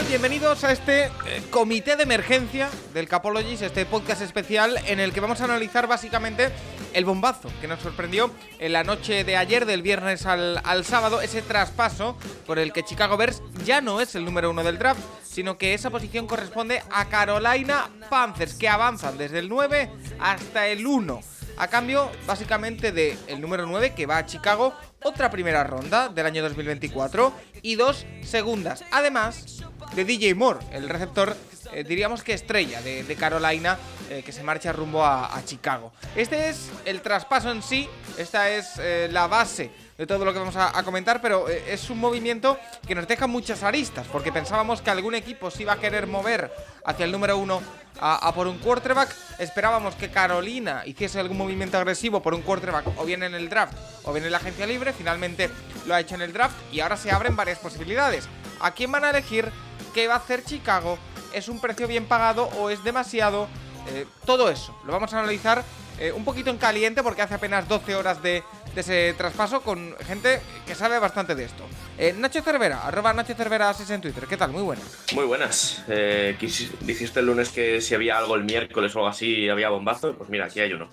Bienvenidos a este eh, comité de emergencia del Capologist, este podcast especial en el que vamos a analizar básicamente el bombazo que nos sorprendió en la noche de ayer, del viernes al, sábado, ese traspaso por el que Chicago Bears ya no es el número uno del draft, sino que esa posición corresponde a Carolina Panthers, que avanzan desde el 9 hasta el 1. A cambio, básicamente, el número 9 que va a Chicago, otra primera ronda del año 2024 y dos segundas. Además de DJ Moore, el receptor, eh, diríamos que estrella de, Carolina, eh, que se marcha rumbo a, Chicago. Este es el traspaso en sí, esta es eh, la base de todo lo que vamos a, comentar, pero es un movimiento que nos deja muchas aristas, porque pensábamos que algún equipo se iba a querer mover hacia el número uno a, a por un quarterback. Esperábamos que Carolina hiciese algún movimiento agresivo por un quarterback, o bien en el draft, o bien en la agencia libre. Finalmente lo ha hecho en el draft y ahora se abren varias posibilidades. ¿A quién van a elegir? ¿Qué va a hacer Chicago? ¿Es un precio bien pagado o es demasiado? Eh, todo eso lo vamos a analizar eh, un poquito en caliente porque hace apenas 12 horas de, de ese traspaso con gente que sabe bastante de esto. Eh, Nacho Cervera, arroba Nacho Cervera 6 en Twitter. ¿Qué tal? Muy buenas. Muy buenas. Eh, dijiste el lunes que si había algo el miércoles o algo así había bombazo. Pues mira, aquí hay uno.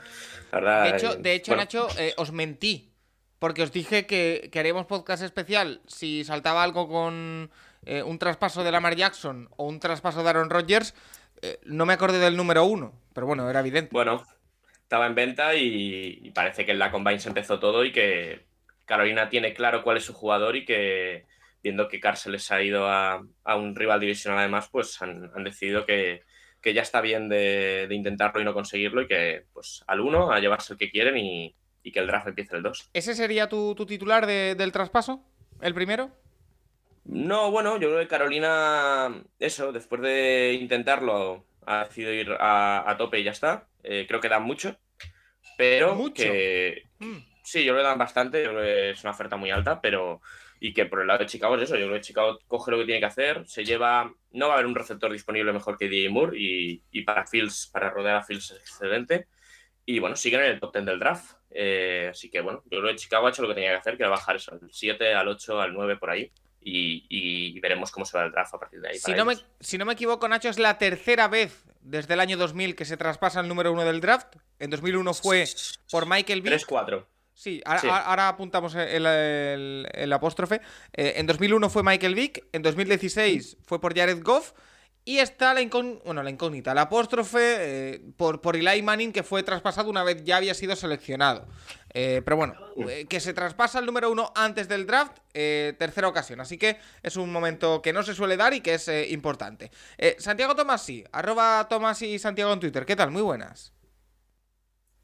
La verdad, De hecho, de hecho bueno, Nacho, eh, os mentí. Porque os dije que, que haríamos podcast especial si saltaba algo con eh, un traspaso de Lamar Jackson o un traspaso de Aaron Rodgers. eh, no me acordé del número uno, pero bueno, era evidente. Bueno, estaba en venta y, y parece que en la Combine se empezó todo y que Carolina tiene claro cuál es su jugador y que viendo que Carr se les ha ido a, a un rival divisional además, pues han, han decidido que, que ya está bien de, de intentarlo y no conseguirlo y que pues al uno a llevarse el que quieren y, y que el draft empiece el 2. ¿Ese sería tu, tu titular de- del traspaso? ¿El primero? No, bueno, yo creo que Carolina, eso, después de intentarlo, ha decidido ir a, a tope y ya está. Eh, creo que dan mucho, pero ¿Mucho? que Mm. sí, yo creo que dan bastante, yo creo que es una oferta muy alta, pero y que por el lado de Chicago es eso, yo creo que Chicago coge lo que tiene que hacer, se lleva, no va a haber un receptor disponible mejor que DJ Moore y, y para Fields, para rodear a Fields es excelente. Y bueno, siguen en el top 10 del draft. Eh, así que bueno, yo creo que Chicago ha hecho lo que tenía que hacer, que era bajar eso, al 7, al 8, al 9 por ahí. Y, y veremos cómo se va el draft a partir de ahí. Si no, me, si no me equivoco, Nacho, es la tercera vez desde el año 2000 que se traspasa el número uno del draft. En 2001 fue por Michael Vick. 3-4. Sí, ahora, Sí. ahora apuntamos el, el- el apóstrofe. Eh, en 2001 fue Michael Vick, en 2016 fue por Jared Goff y está la, incón- bueno, la incógnita, la apóstrofe eh, por, por Eli Manning que fue traspasado una vez ya había sido seleccionado. Eh, pero bueno, eh, que se traspasa el número uno antes del draft, eh, tercera ocasión. Así que es un momento que no se suele dar y que es importante. Santiago Tomasi, arroba Tomasi Santiago en Twitter. ¿Qué tal? Muy buenas.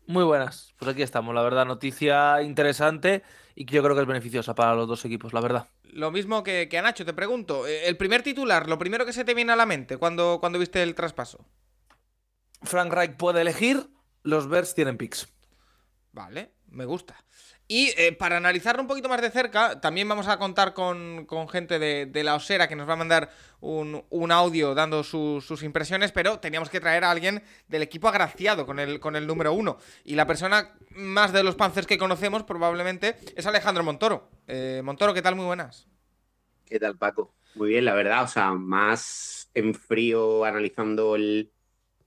Muy buenas, pues aquí estamos, la verdad, noticia interesante y que yo creo que es beneficiosa para los dos equipos, la verdad. Lo mismo que, que a Nacho, te pregunto. eh, El primer titular, lo primero que se te viene a la mente cuando, cuando viste el traspaso. Frank Reich puede elegir, los Bears tienen picks. Vale, me gusta. Y eh, para analizarlo un poquito más de cerca, también vamos a contar con, con gente de, de la Osera que nos va a mandar un, un audio dando su- sus impresiones, pero teníamos que traer a alguien del equipo agraciado con el, con el número uno. Y la persona más de los Panzers que conocemos probablemente es Alejandro Montoro. Eh, Montoro, ¿qué tal? Muy buenas. ¿Qué tal, Paco? Muy bien, la verdad. O sea, más en frío analizando el,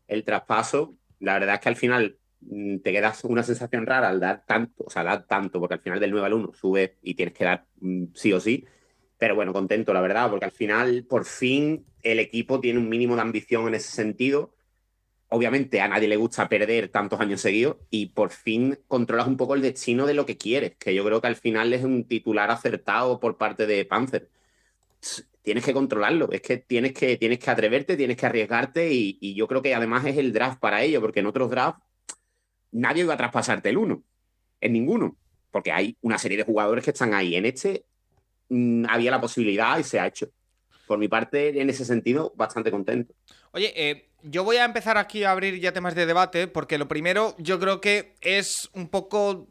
el traspaso. La verdad es que al final te quedas una sensación rara al dar tanto, o sea, dar tanto, porque al final del 9 al 1 sube y tienes que dar mm, sí o sí. Pero bueno, contento, la verdad, porque al final, por fin, el equipo tiene un mínimo de ambición en ese sentido. Obviamente a nadie le gusta perder tantos años seguidos y por fin controlas un poco el destino de lo que quieres, que yo creo que al final es un titular acertado por parte de Panzer tienes que controlarlo, es que tienes que, tienes que atreverte, tienes que arriesgarte y, y yo creo que además es el draft para ello, porque en otros drafts nadie iba a traspasarte el uno. en ninguno, porque hay una serie de jugadores que están ahí. En este mm, había la posibilidad y se ha hecho. Por mi parte, en ese sentido, bastante contento. Oye, eh, yo voy a empezar aquí a abrir ya temas de debate, porque lo primero yo creo que es un poco...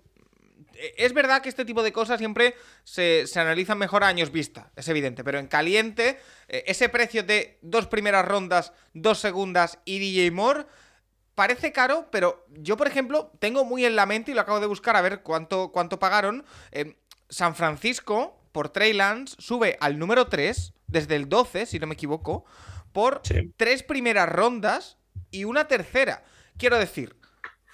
eh, Es verdad que este tipo de cosas siempre se, se analizan mejor a años vista, es evidente, pero en caliente, eh, ese precio de dos primeras rondas, dos segundas y DJ Moore parece caro, pero yo, por ejemplo, tengo muy en la mente y lo acabo de buscar a ver cuánto, cuánto pagaron. eh, San Francisco, por Trey Lance, sube al número 3, desde el 12, si no me equivoco, por Sí. tres primeras rondas y una tercera. Quiero decir,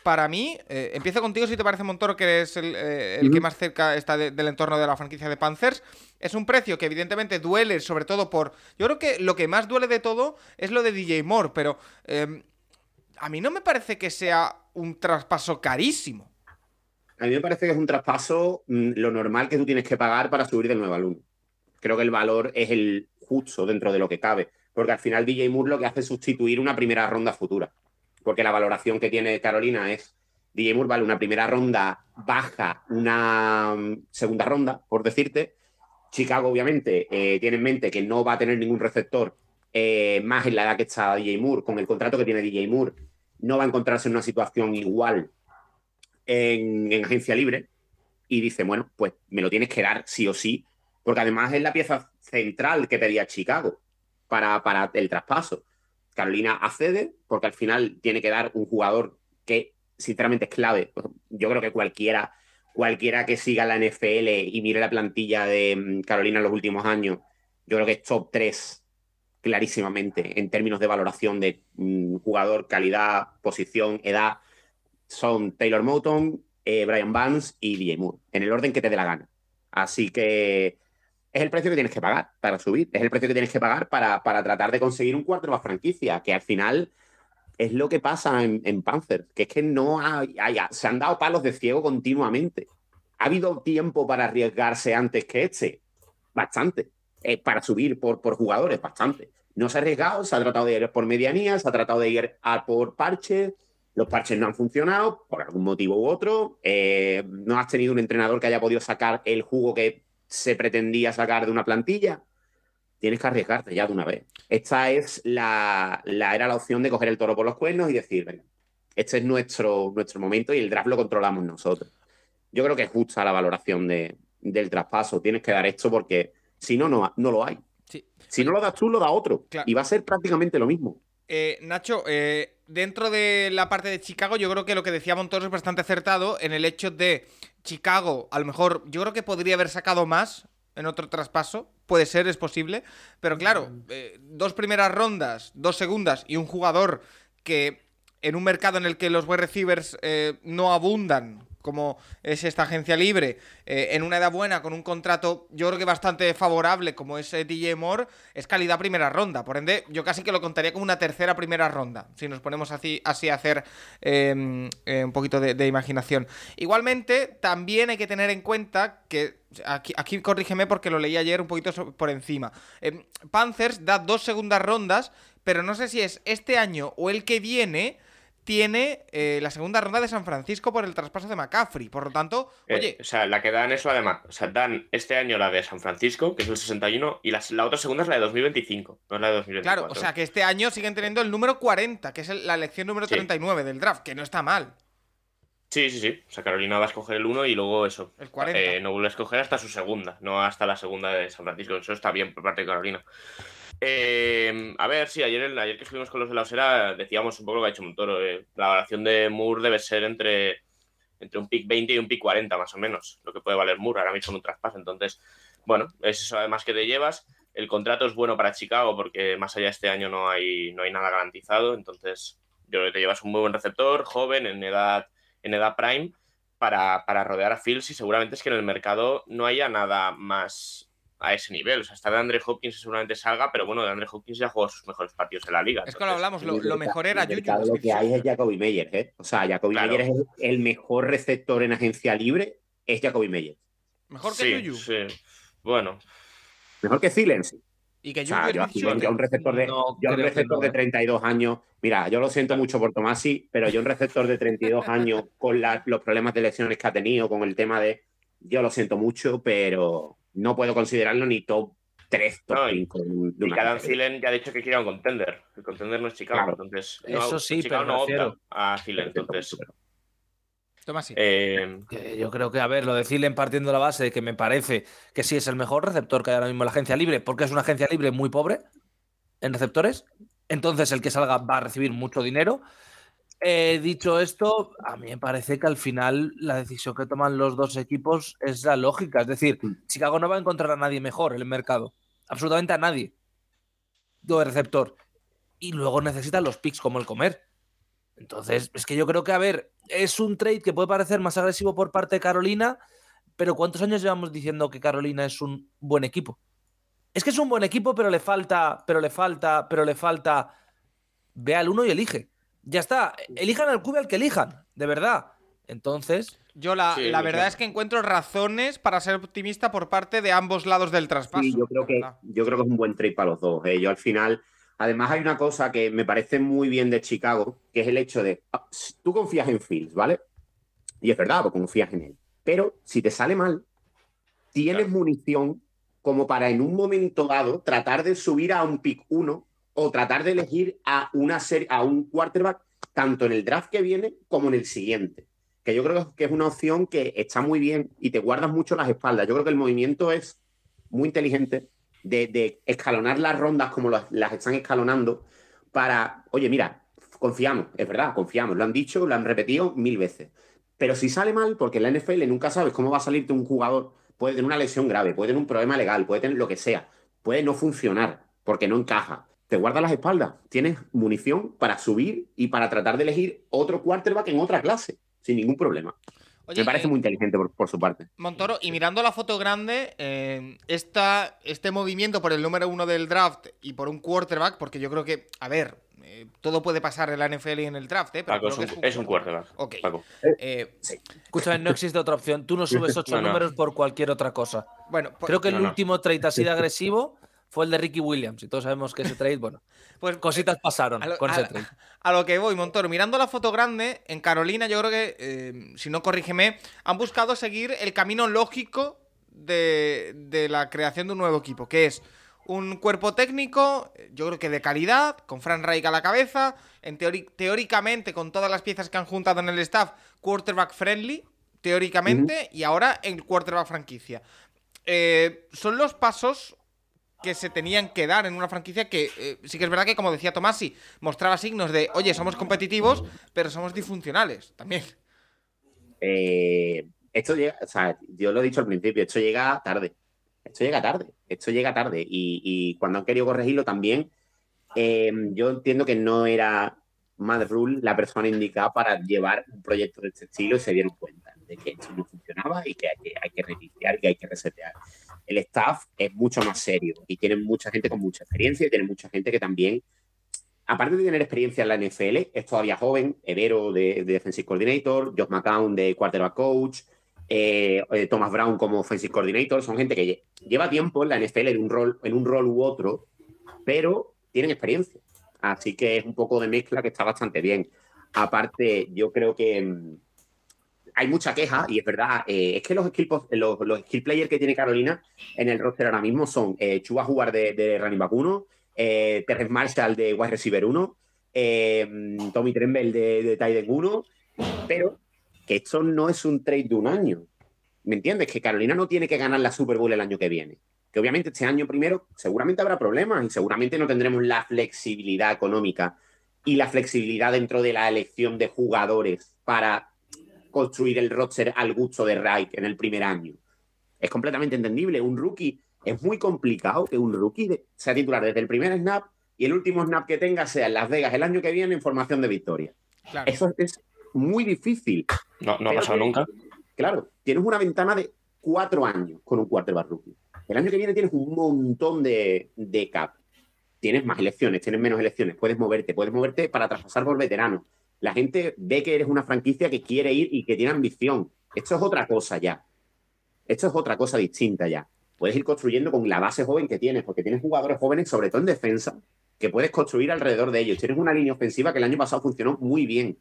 para mí, eh, empiezo contigo si te parece, Montoro, que eres el, eh, el que más cerca está de- del entorno de la franquicia de Panthers. Es un precio que evidentemente duele, sobre todo por... Yo creo que lo que más duele de todo es lo de DJ Moore, pero eh, a mí no me parece que sea un traspaso carísimo. A mí me parece que es un traspaso mm, lo normal que tú tienes que pagar para subir del 9 al 1. Creo que el valor es el justo dentro de lo que cabe, porque al final DJ Moore lo que hace es sustituir una primera ronda futura, porque la valoración que tiene Carolina es DJ Moore vale una primera ronda baja, una mm, segunda ronda, por decirte. Chicago, obviamente, eh, tiene en mente que no va a tener ningún receptor eh, más en la edad que está DJ Moore, con el contrato que tiene DJ Moore, no va a encontrarse en una situación igual en, en agencia libre y dice, bueno, pues me lo tienes que dar sí o sí, porque además es la pieza central que pedía Chicago para, para el traspaso. Carolina accede porque al final tiene que dar un jugador que sinceramente es clave. Yo creo que cualquiera, cualquiera que siga la NFL y mire la plantilla de mm, Carolina en los últimos años, yo creo que es top 3 clarísimamente en términos de valoración de mm, jugador, calidad, posición, edad. Son Taylor Moton, eh, Brian Vance y DJ Moore, en el orden que te dé la gana. Así que es el precio que tienes que pagar para subir, es el precio que tienes que pagar para, para tratar de conseguir un cuarto más franquicia, que al final es lo que pasa en, Panthers, que es que no hay, hay- se han dado palos de ciego continuamente. ¿Ha habido tiempo para arriesgarse antes que este? Bastante. Eh, para subir por, por jugadores, bastante. No se ha arriesgado, se ha tratado de ir por medianía, se ha tratado de ir a por parches. Los parches no han funcionado por algún motivo u otro. Eh, no has tenido un entrenador que haya podido sacar el jugo que se pretendía sacar de una plantilla. Tienes que arriesgarte ya de una vez. Esta es la, la- era la opción de coger el toro por los cuernos y decir, venga, este es nuestro, nuestro momento y el draft lo controlamos nosotros. Yo creo que es justa la valoración de- del traspaso. Tienes que dar esto porque si no, no, no lo hay. Sí. Si no lo das tú, lo da otro. Claro. Y va a ser prácticamente lo mismo. Eh, Nacho, eh, dentro de la parte de Chicago, yo creo que lo que decía Montoro es bastante acertado en el hecho de Chicago, a lo mejor, yo creo que podría haber sacado más en otro traspaso. Puede ser, es posible. Pero claro, eh, dos primeras rondas, dos segundas y un jugador que en un mercado en el que los wide receivers eh, no abundan, como es esta agencia libre, eh, en una edad buena, con un contrato yo creo que bastante favorable, como es eh, DJ Moore, es calidad primera ronda. Por ende, yo casi que lo contaría como una tercera primera ronda, si nos ponemos así, así a hacer eh, eh, un poquito de, imaginación. Igualmente, también hay que tener en cuenta que, aquí, corrígeme porque lo leí ayer un poquito por encima, Eh, Panthers da dos segundas rondas, pero no sé si es este año o el que viene tiene eh, la segunda ronda de San Francisco por el traspaso de McCaffrey. Por lo tanto, Eh, oye, o sea, la que dan eso además. O sea, dan este año la de San Francisco, que es el 61, y las- la otra segunda es la de 2025, no es la de 2024. claro, o sea que este año siguen teniendo el número 40, que es el- la elección número Sí. 39 del draft, que no está mal. Sí, sí, sí. O sea, Carolina va a escoger el 1 y luego eso. El 40. Eh, no vuelve a escoger hasta su segunda, no hasta la segunda de San Francisco. Eso está bien por parte de Carolina. Eh, a ver, sí, ayer, ayer que estuvimos con los de la Osera decíamos un poco lo que ha hecho Montoro. eh, la valoración de Moore debe ser entre, entre un pick 20 y un pick 40, más o menos, lo que puede valer Moore ahora mismo en un traspaso. Entonces, bueno, es eso además que te llevas. El contrato es bueno para Chicago porque más allá de este año no hay, no hay nada garantizado. Entonces, yo creo que te llevas un muy buen receptor, joven, en edad, en edad prime, para, para rodear a Fields y seguramente es que en el mercado no haya nada más a ese nivel. O sea, está de Andre Hopkins seguramente salga, pero bueno, de Andre Hopkins ya jugó sus mejores partidos en la liga. Es que lo hablamos, lo, mejor era Juju. Lo es que- hay es Jacoby Meyers, ¿eh? O sea, Jacoby Claro. Meyers es el, el mejor receptor en agencia libre, es Jacoby Meyers. Mejor que sí, Juju. sí. Bueno, Mejor que sí. Y que O sea, yo, aquí- Smith-Schuster- yo un receptor de, No, yo un receptor no, de ¿eh? 32 años, mira, yo lo siento mucho por Tomasi, pero yo un receptor de 32 años con la- los problemas de lesiones que ha tenido, con el tema de, yo lo siento mucho, pero no puedo considerarlo ni top 3, top No, y- 5 de un- de Y una Adam NFL. Thielen ya ha dicho que quiere un contender. El contender no es Chicago, Claro. entonces. Eso no, sí, Chicago pero no me refiero- opta a Thielen, entonces. Toma así. eh, yo creo que, a ver, lo de Thielen partiendo de la base de que me parece que sí es el mejor receptor que hay ahora mismo en la agencia libre, porque es una agencia libre muy pobre en receptores. Entonces, el que salga va a recibir mucho dinero. Eh, dicho esto, a mí me parece que al final la decisión que toman los dos equipos es la lógica. Es decir, Chicago no va a encontrar a nadie mejor en el mercado. Absolutamente a nadie. De receptor. Y luego necesitan los picks como el comer. Entonces, es que yo creo que, a ver, es un trade que puede parecer más agresivo por parte de Carolina, pero ¿cuántos años llevamos diciendo que Carolina es un buen equipo? Es que es un buen equipo, pero le falta, pero le falta, pero le falta. Ve al uno y elige. Ya está. Elijan al QB al que elijan, de verdad. Entonces, Yo la, Sí, la verdad es que encuentro razones para ser optimista por parte de ambos lados del traspaso. Sí, yo creo que, yo creo que es un buen trade para los dos. eh. Yo al final, además hay una cosa que me parece muy bien de Chicago, que es el hecho de, ah, tú confías en Fields, ¿vale? Y es verdad, porque confías en él. Pero si te sale mal, tienes Claro. munición como para en un momento dado tratar de subir a un pick 1 o tratar de elegir a una serie, a un quarterback tanto en el draft que viene como en el siguiente. Que yo creo que es una opción que está muy bien y te guardas mucho las espaldas. Yo creo que el movimiento es muy inteligente de, escalonar las rondas como las, las están escalonando para, oye, mira, confiamos, es verdad, confiamos, lo han dicho, lo han repetido mil veces. Pero si sale mal, porque en la NFL nunca sabes cómo va a salirte un jugador, puede tener una lesión grave, puede tener un problema legal, puede tener lo que sea, puede no funcionar porque no encaja. Te guarda las espaldas, tienes munición para subir y para tratar de elegir otro quarterback en otra clase, sin ningún problema. Oye, Me parece eh, muy inteligente por, por su parte. Montoro, y mirando la foto grande, eh, esta- este movimiento por el número uno del draft y por un quarterback, porque yo creo que, a ver, eh, todo puede pasar en la NFL y en el draft, ¿eh? Pero Paco, creo es que un, es un quarterback. Ok. Paco. Eh, escúchame, no existe otra opción. Tú no subes ocho No, no. números por cualquier otra cosa. bueno, pues, Creo que el No, no. último trade así de agresivo fue el de Ricky Williams. Y todos sabemos que ese trade, bueno, pues cositas pasaron a lo, con a- ese trade. a lo que voy, Montoro. Mirando la foto grande, en Carolina, yo creo que, eh, si no corrígeme, han buscado seguir el camino lógico de, de la creación de un nuevo equipo, que es un cuerpo técnico, eh, yo creo que de calidad, con Fran Reich a la cabeza, en teori- teóricamente con todas las piezas que han juntado en el staff, quarterback friendly, teóricamente, y ahora el quarterback franquicia. Eh, son los pasos que se tenían que dar en una franquicia que eh, sí que es verdad que, como decía Tomasi, mostraba signos de, oye, somos competitivos, pero somos disfuncionales también. Eh, esto llega, o sea, yo lo he dicho al principio, esto llega tarde. Esto llega tarde. Esto llega tarde. Y, cuando han querido corregirlo también, eh, yo entiendo que no era Mad Rule la persona indicada para llevar un proyecto de este estilo y se dieron cuenta de que esto no funcionaba y que hay que, hay que reiniciar que hay que resetear. El staff es mucho más serio y tienen mucha gente con mucha experiencia y tienen mucha gente que también, aparte de tener experiencia en la NFL, es todavía joven, Evero de, de Defensive Coordinator, Josh McCown de Quarterback Coach, eh, eh, Thomas Brown como Offensive Coordinator, son gente que lle- lleva tiempo en la NFL en un rol, en un rol u otro, pero tienen experiencia. Así que es un poco de mezcla que está bastante bien. Aparte, yo creo que mm, hay mucha queja, y es verdad, eh, es que los skill, los, skill players que tiene Carolina en el roster ahora mismo son eh, Chuba Jugar de, de running back 1, eh, Terrence Marshall de wide receiver 1, eh, mm, Tommy Tremble de, de tight end 1, pero que esto no es un trade de un año. ¿Me entiendes? Que Carolina no tiene que ganar la Super Bowl el año que viene. Que obviamente este año primero seguramente habrá problemas y seguramente no tendremos la flexibilidad económica y la flexibilidad dentro de la elección de jugadores para construir el roster al gusto de Reich en el primer año. Es completamente entendible. Un rookie es muy complicado que un rookie sea titular desde el primer snap y el último snap que tenga sea en Las Vegas el año que viene en formación de victoria. Claro. Eso es muy difícil. No, no ha pasado nunca. Claro, tienes una ventana de cuatro años con un quarterback rookie. El año que viene tienes un montón de, de cap. Tienes más elecciones, tienes menos elecciones, puedes moverte, puedes moverte para traspasar por veteranos. La gente ve que eres una franquicia que quiere ir y que tiene ambición. Esto es otra cosa ya. Esto es otra cosa distinta ya. puedes ir construyendo con la base joven que tienes, porque tienes jugadores jóvenes, sobre todo en defensa, que puedes construir alrededor de ellos. Tienes una línea ofensiva que el año pasado funcionó muy bien.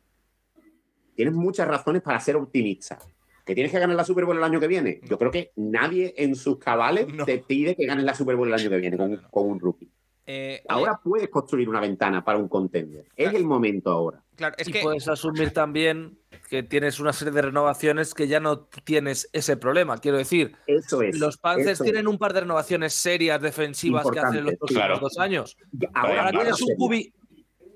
Tienes muchas razones para ser optimista. ¿Que tienes que ganar la Super Bowl el año que viene? Yo creo que nadie en sus cabales No. te pide que ganes la Super Bowl el año que viene con, con un rookie. Eh, Ahora puedes construir una ventana para un contender. Es el momento ahora. claro, es y que puedes asumir también que tienes una serie de renovaciones que ya no tienes ese problema. Quiero decir, Eso es. los Panthers eso es. tienen un par de renovaciones serias defensivas que hacen en los próximos claro. dos años. Ahora, Ahora tienes un cubi.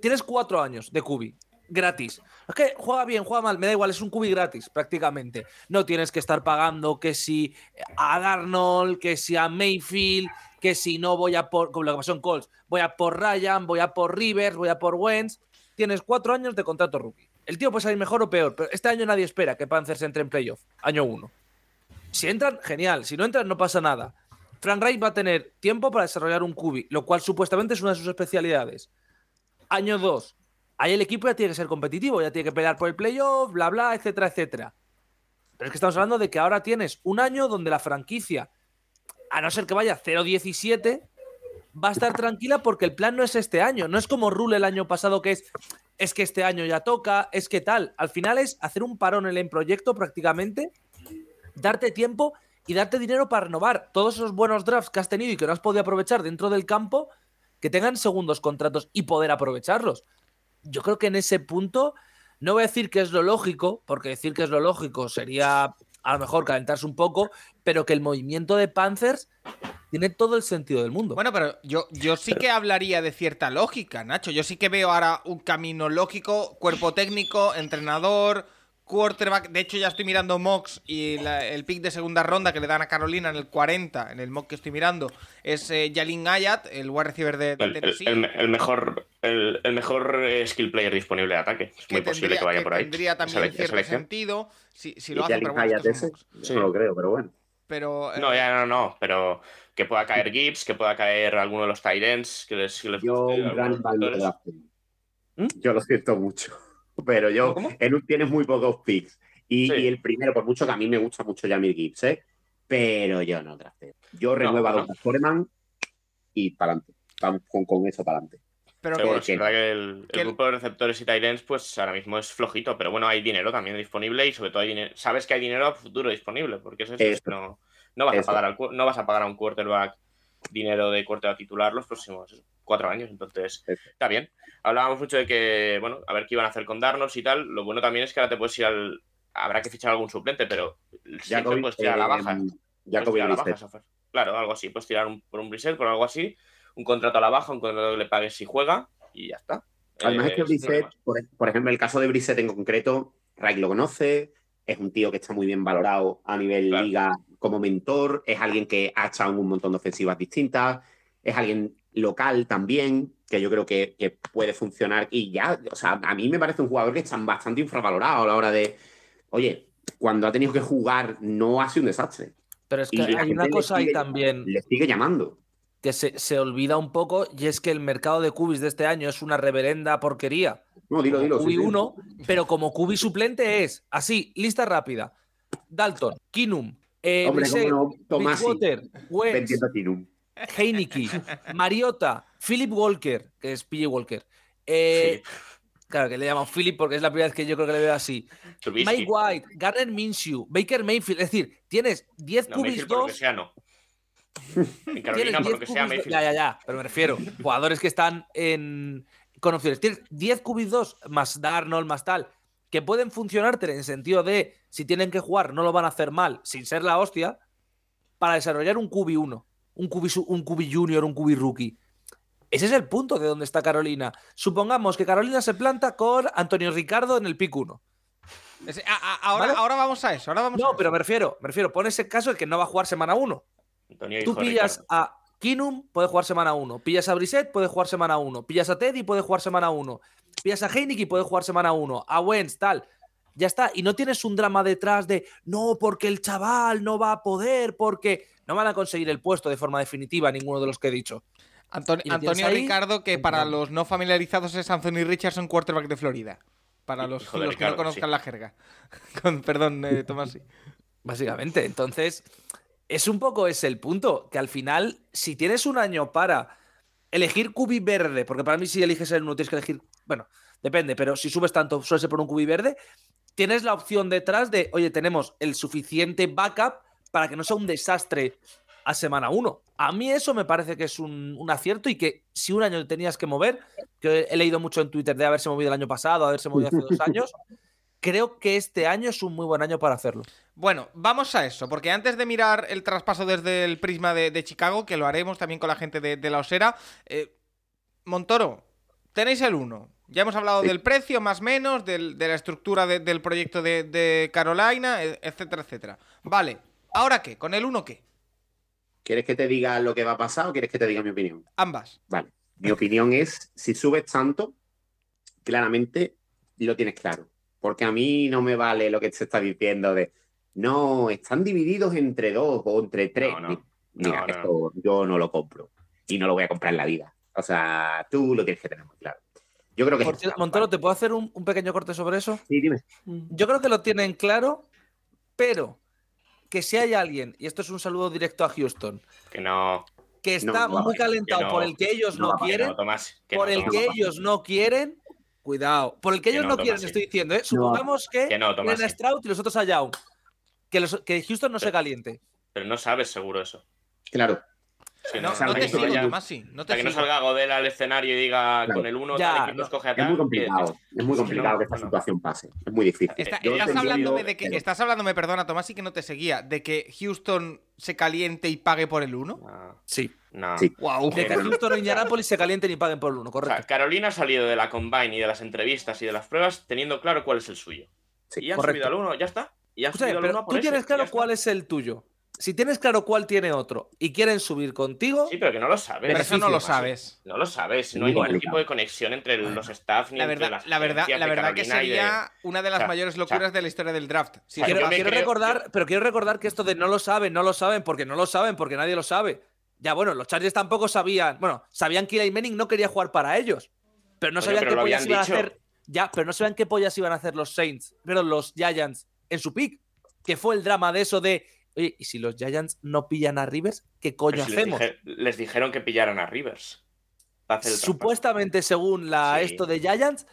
Tienes cuatro años de cubi. Gratis. Es que juega bien, juega mal, me da igual, es un cubi gratis prácticamente. No tienes que estar pagando que si a Darnold, que si a Mayfield, que si no voy a por, como lo que pasó en Colts, voy a por Ryan, voy a por Rivers, voy a por Wentz. Tienes cuatro años de contrato rookie. El tío puede salir mejor o peor, pero este año nadie espera que Panthers entre en playoff. Año uno. Si entran, genial. Si no entran, no pasa nada. Frank Reich va a tener tiempo para desarrollar un cubi, lo cual supuestamente es una de sus especialidades. Año 2. Ahí el equipo ya tiene que ser competitivo, ya tiene que pelear por el playoff, bla, bla, etcétera, etcétera. Pero es que estamos hablando de que ahora tienes un año donde la franquicia, a no ser que vaya 0-17, va a estar tranquila porque el plan no es este año. No es como Rule el año pasado, que es, es que este año ya toca, es que tal. Al final es hacer un parón en el proyecto prácticamente, darte tiempo y darte dinero para renovar todos esos buenos drafts que has tenido y que no has podido aprovechar dentro del campo, que tengan segundos contratos y poder aprovecharlos. Yo creo que en ese punto, no voy a decir que es lo lógico, porque decir que es lo lógico sería a lo mejor calentarse un poco, pero que el movimiento de Panthers tiene todo el sentido del mundo. Bueno, pero yo, yo sí que hablaría de cierta lógica, Nacho. Yo sí que veo ahora un camino lógico, cuerpo técnico, entrenador, quarterback. De hecho, ya estoy mirando mocks y la- el pick de segunda ronda que le dan a Carolina en el 40, en el mock que estoy mirando, es eh, Jalin Ayat, el wide receiver de, de el- Tennessee. el me- el mejor, el, el mejor eh, skill player disponible de ataque. Es muy posible que vaya por ahí. Tendría también esa cierto sentido si, lo hace, pero bueno, son ese, yo no lo creo, pero bueno. Pero, eh, No, ya no, no, pero que pueda caer Gibbs, que pueda caer alguno de los Tyrants, que les, que les Yo un gran drafting. ¿Mm? Yo lo siento mucho. Pero yo, ¿Cómo, un tienes muy pocos picks. Y, Sí. y el primero, por mucho que a mí me gusta mucho Jamir Gibbs, ¿eh? Pero yo no drafteo. Yo renuevo a no. Don Foreman y para adelante. Vamos con, con eso para adelante. pero Pero bueno, es verdad que el, que el el- grupo de receptores y Tyrants, pues ahora mismo es flojito, pero bueno, hay dinero también disponible y sobre todo hay dinero. Sabes que hay dinero a futuro disponible, porque eso es Eso. no, no vas a pagar al no vas a pagar a un quarterback dinero de quarterback titular los próximos cuatro años, entonces está bien. Hablábamos mucho de que, bueno, a ver qué iban a hacer con Darnold y tal. Lo bueno también es que ahora te puedes ir al. Habrá que fichar algún suplente, pero siempre puedes tirar a la eh, baja. Jacoby tirar a la baja. Claro, algo así. Puedes tirar un- por un Brissett, por algo así. Un contrato a la baja, un contrato que le pagues si juega y ya está. Además Eh, es que sin Brissett, por, por ejemplo, el caso de Brissett en concreto, Reich lo conoce, es un tío que está muy bien valorado a nivel Claro. liga como mentor, es alguien que ha echado en un montón de ofensivas distintas, es alguien local también, que yo creo que, que puede funcionar. Y ya, o sea, a mí me parece un jugador que está bastante infravalorado a la hora de, oye, cuando ha tenido que jugar no ha sido un desastre. Pero es que hay una cosa ahí también Le sigue llamando. que se, se olvida un poco y es que el mercado de cubis de este año es una reverenda porquería. No, dilo, dilo. cubi sí. 1, pero como cubi suplente es así, lista rápida. Dalton, Kinum, eh, Hombre, no, Tomasi, Wentz, Tinum. Heineke, Mariota, Philip Walker, que es PJ Walker. Eh, Claro, que le llaman Philip porque es la primera vez que yo creo que le veo así. Trubisky. Mike White, Garner Minshew, Baker Mayfield. Es decir, tienes 10 No, cubis Mayfield por lo que 2. sea, no. En Carolina, por 10 lo que sea, Mayfield. Ya, ya, ya. Pero me refiero. Jugadores que están en. con opciones. Tienes 10 cubis 2 más Darnold, más tal. Que pueden funcionarte en el sentido de si tienen que jugar, no lo van a hacer mal, sin ser la hostia. Para desarrollar un cubi 1, un cubi, un cubi junior, un cubi rookie. Ese es el punto de donde está Carolina. Supongamos que Carolina se planta con Antonio Ricardo en el pick 1. es- a- a- ahora, ¿Vale? ahora vamos a eso. Ahora vamos a No, eso. pero me refiero, me refiero, pon ese caso el que no va a jugar semana 1. Antonio Tú pillas Ricardo. a Kinum, puede jugar semana 1. Pillas a Brissett, puede jugar semana 1. Pillas a Teddy, puede jugar semana 1. Pillas a Heineke, puede jugar semana 1. A Wentz, tal. Ya está. Y no tienes un drama detrás de no, porque el chaval no va a poder, porque no van a conseguir el puesto de forma definitiva ninguno de los que he dicho. Antonio Ricardo, que para los no familiarizados es Anthony Richardson, quarterback de Florida. Para los, que no conozcan sí. la jerga. Con- perdón, eh, Tomás. sí. Básicamente. Entonces, es un poco ese el punto, que al final, si tienes un año para elegir cubi verde, porque para mí si eliges el uno tienes que elegir, bueno, depende, pero si subes tanto, suele ser por un cubi verde, tienes la opción detrás de, oye, tenemos el suficiente backup para que no sea un desastre a semana 1. A mí eso me parece que es un, un, acierto y que si un año tenías que mover, que he leído mucho en Twitter de haberse movido el año pasado, haberse movido hace dos años, creo que este año es un muy buen año para hacerlo. Bueno, vamos a eso, porque antes de mirar el traspaso desde el prisma de, de Chicago, que lo haremos también con la gente de, de la Osera, eh, Montoro, tenéis el 1. Ya hemos hablado sí. del precio, más o menos, del, de la estructura de, del proyecto de, de, Carolina, e, etcétera, etcétera. Vale, ¿ahora qué? ¿Con el 1 qué? ¿Quieres que te diga lo que va a pasar o quieres que te diga mi opinión? Ambas. Vale. Mi opinión es, si subes tanto, claramente lo tienes claro. Porque a mí no me vale lo que se está diciendo de, no, están divididos entre dos o entre tres. No, no. Mira, No, no. esto yo no lo compro. Y no lo voy a comprar en la vida. O sea, tú lo tienes que tener muy claro. Yo creo que Por es cierto, trampa. Montoro, ¿te puedo hacer un, un pequeño corte sobre eso? Sí, dime. Yo creo que lo tienen claro, pero que si hay alguien, y esto es un saludo directo a Houston, Que no. que está No, no, muy calentado no, por el que ellos no, quieren, no, Tomás. que por no, el Tomás. que ellos no quieren, cuidado, por el que Que ellos no, quieren, estoy diciendo, ¿eh? Supongamos que, Que no, Tomás, a. Stroud y los otros a Young. Que, los- que Houston no se Pero- caliente. Pero no sabes seguro eso. Claro. Sí, No, no que te sigo, vaya- Tomasi. No te que no salga Godel al escenario y diga Claro. con el 1 Ya, tal equipo no. escoge a Es tal. muy complicado. Es muy complicado no, que esta situación pase. Es muy difícil. Está- estás hablándome de que estás hablándome, perdona, Tomás, y que no te seguía, de que Houston se caliente y pague por el 1. No, Sí. no. Sí. Wow. De que. Houston o Indianapolis se calienten y paguen por el uno, O sea, correcto. Carolina ha salido de la combine y de las entrevistas y de las pruebas teniendo claro cuál es el suyo. Sí, y han correcto. subido al 1, ya está. Y han Escúchame, subido al pero 1 por tú tienes claro ya cuál es el tuyo. Si tienes claro cuál tiene otro y quieren subir contigo, Sí, pero que no lo sabes. Pero eso no lo sabes. No lo sabes. No hay ningún tipo de conexión entre los staff ni La entre verdad, las la verdad, la verdad que de- sería una de las o sea, mayores o sea, locuras de la historia del draft. Sí, o sea, quiero, creo- recordar, pero quiero recordar que esto de no lo saben, no lo saben, porque no lo saben, porque nadie lo sabe. Ya, bueno, los Chargers tampoco sabían. Bueno, sabían que Eli Manning no quería jugar para ellos. Pero no sabían pero qué pollas iban a hacer. Ya, pero no sabían qué pollas iban a hacer los Saints, pero los Giants en su pick. Que fue el drama de eso de. Oye, ¿y si los Giants no pillan a Rivers? ¿Qué coño les, hacemos? dije- les dijeron que pillaran a Rivers. Supuestamente, según la Sí. esto de Giants,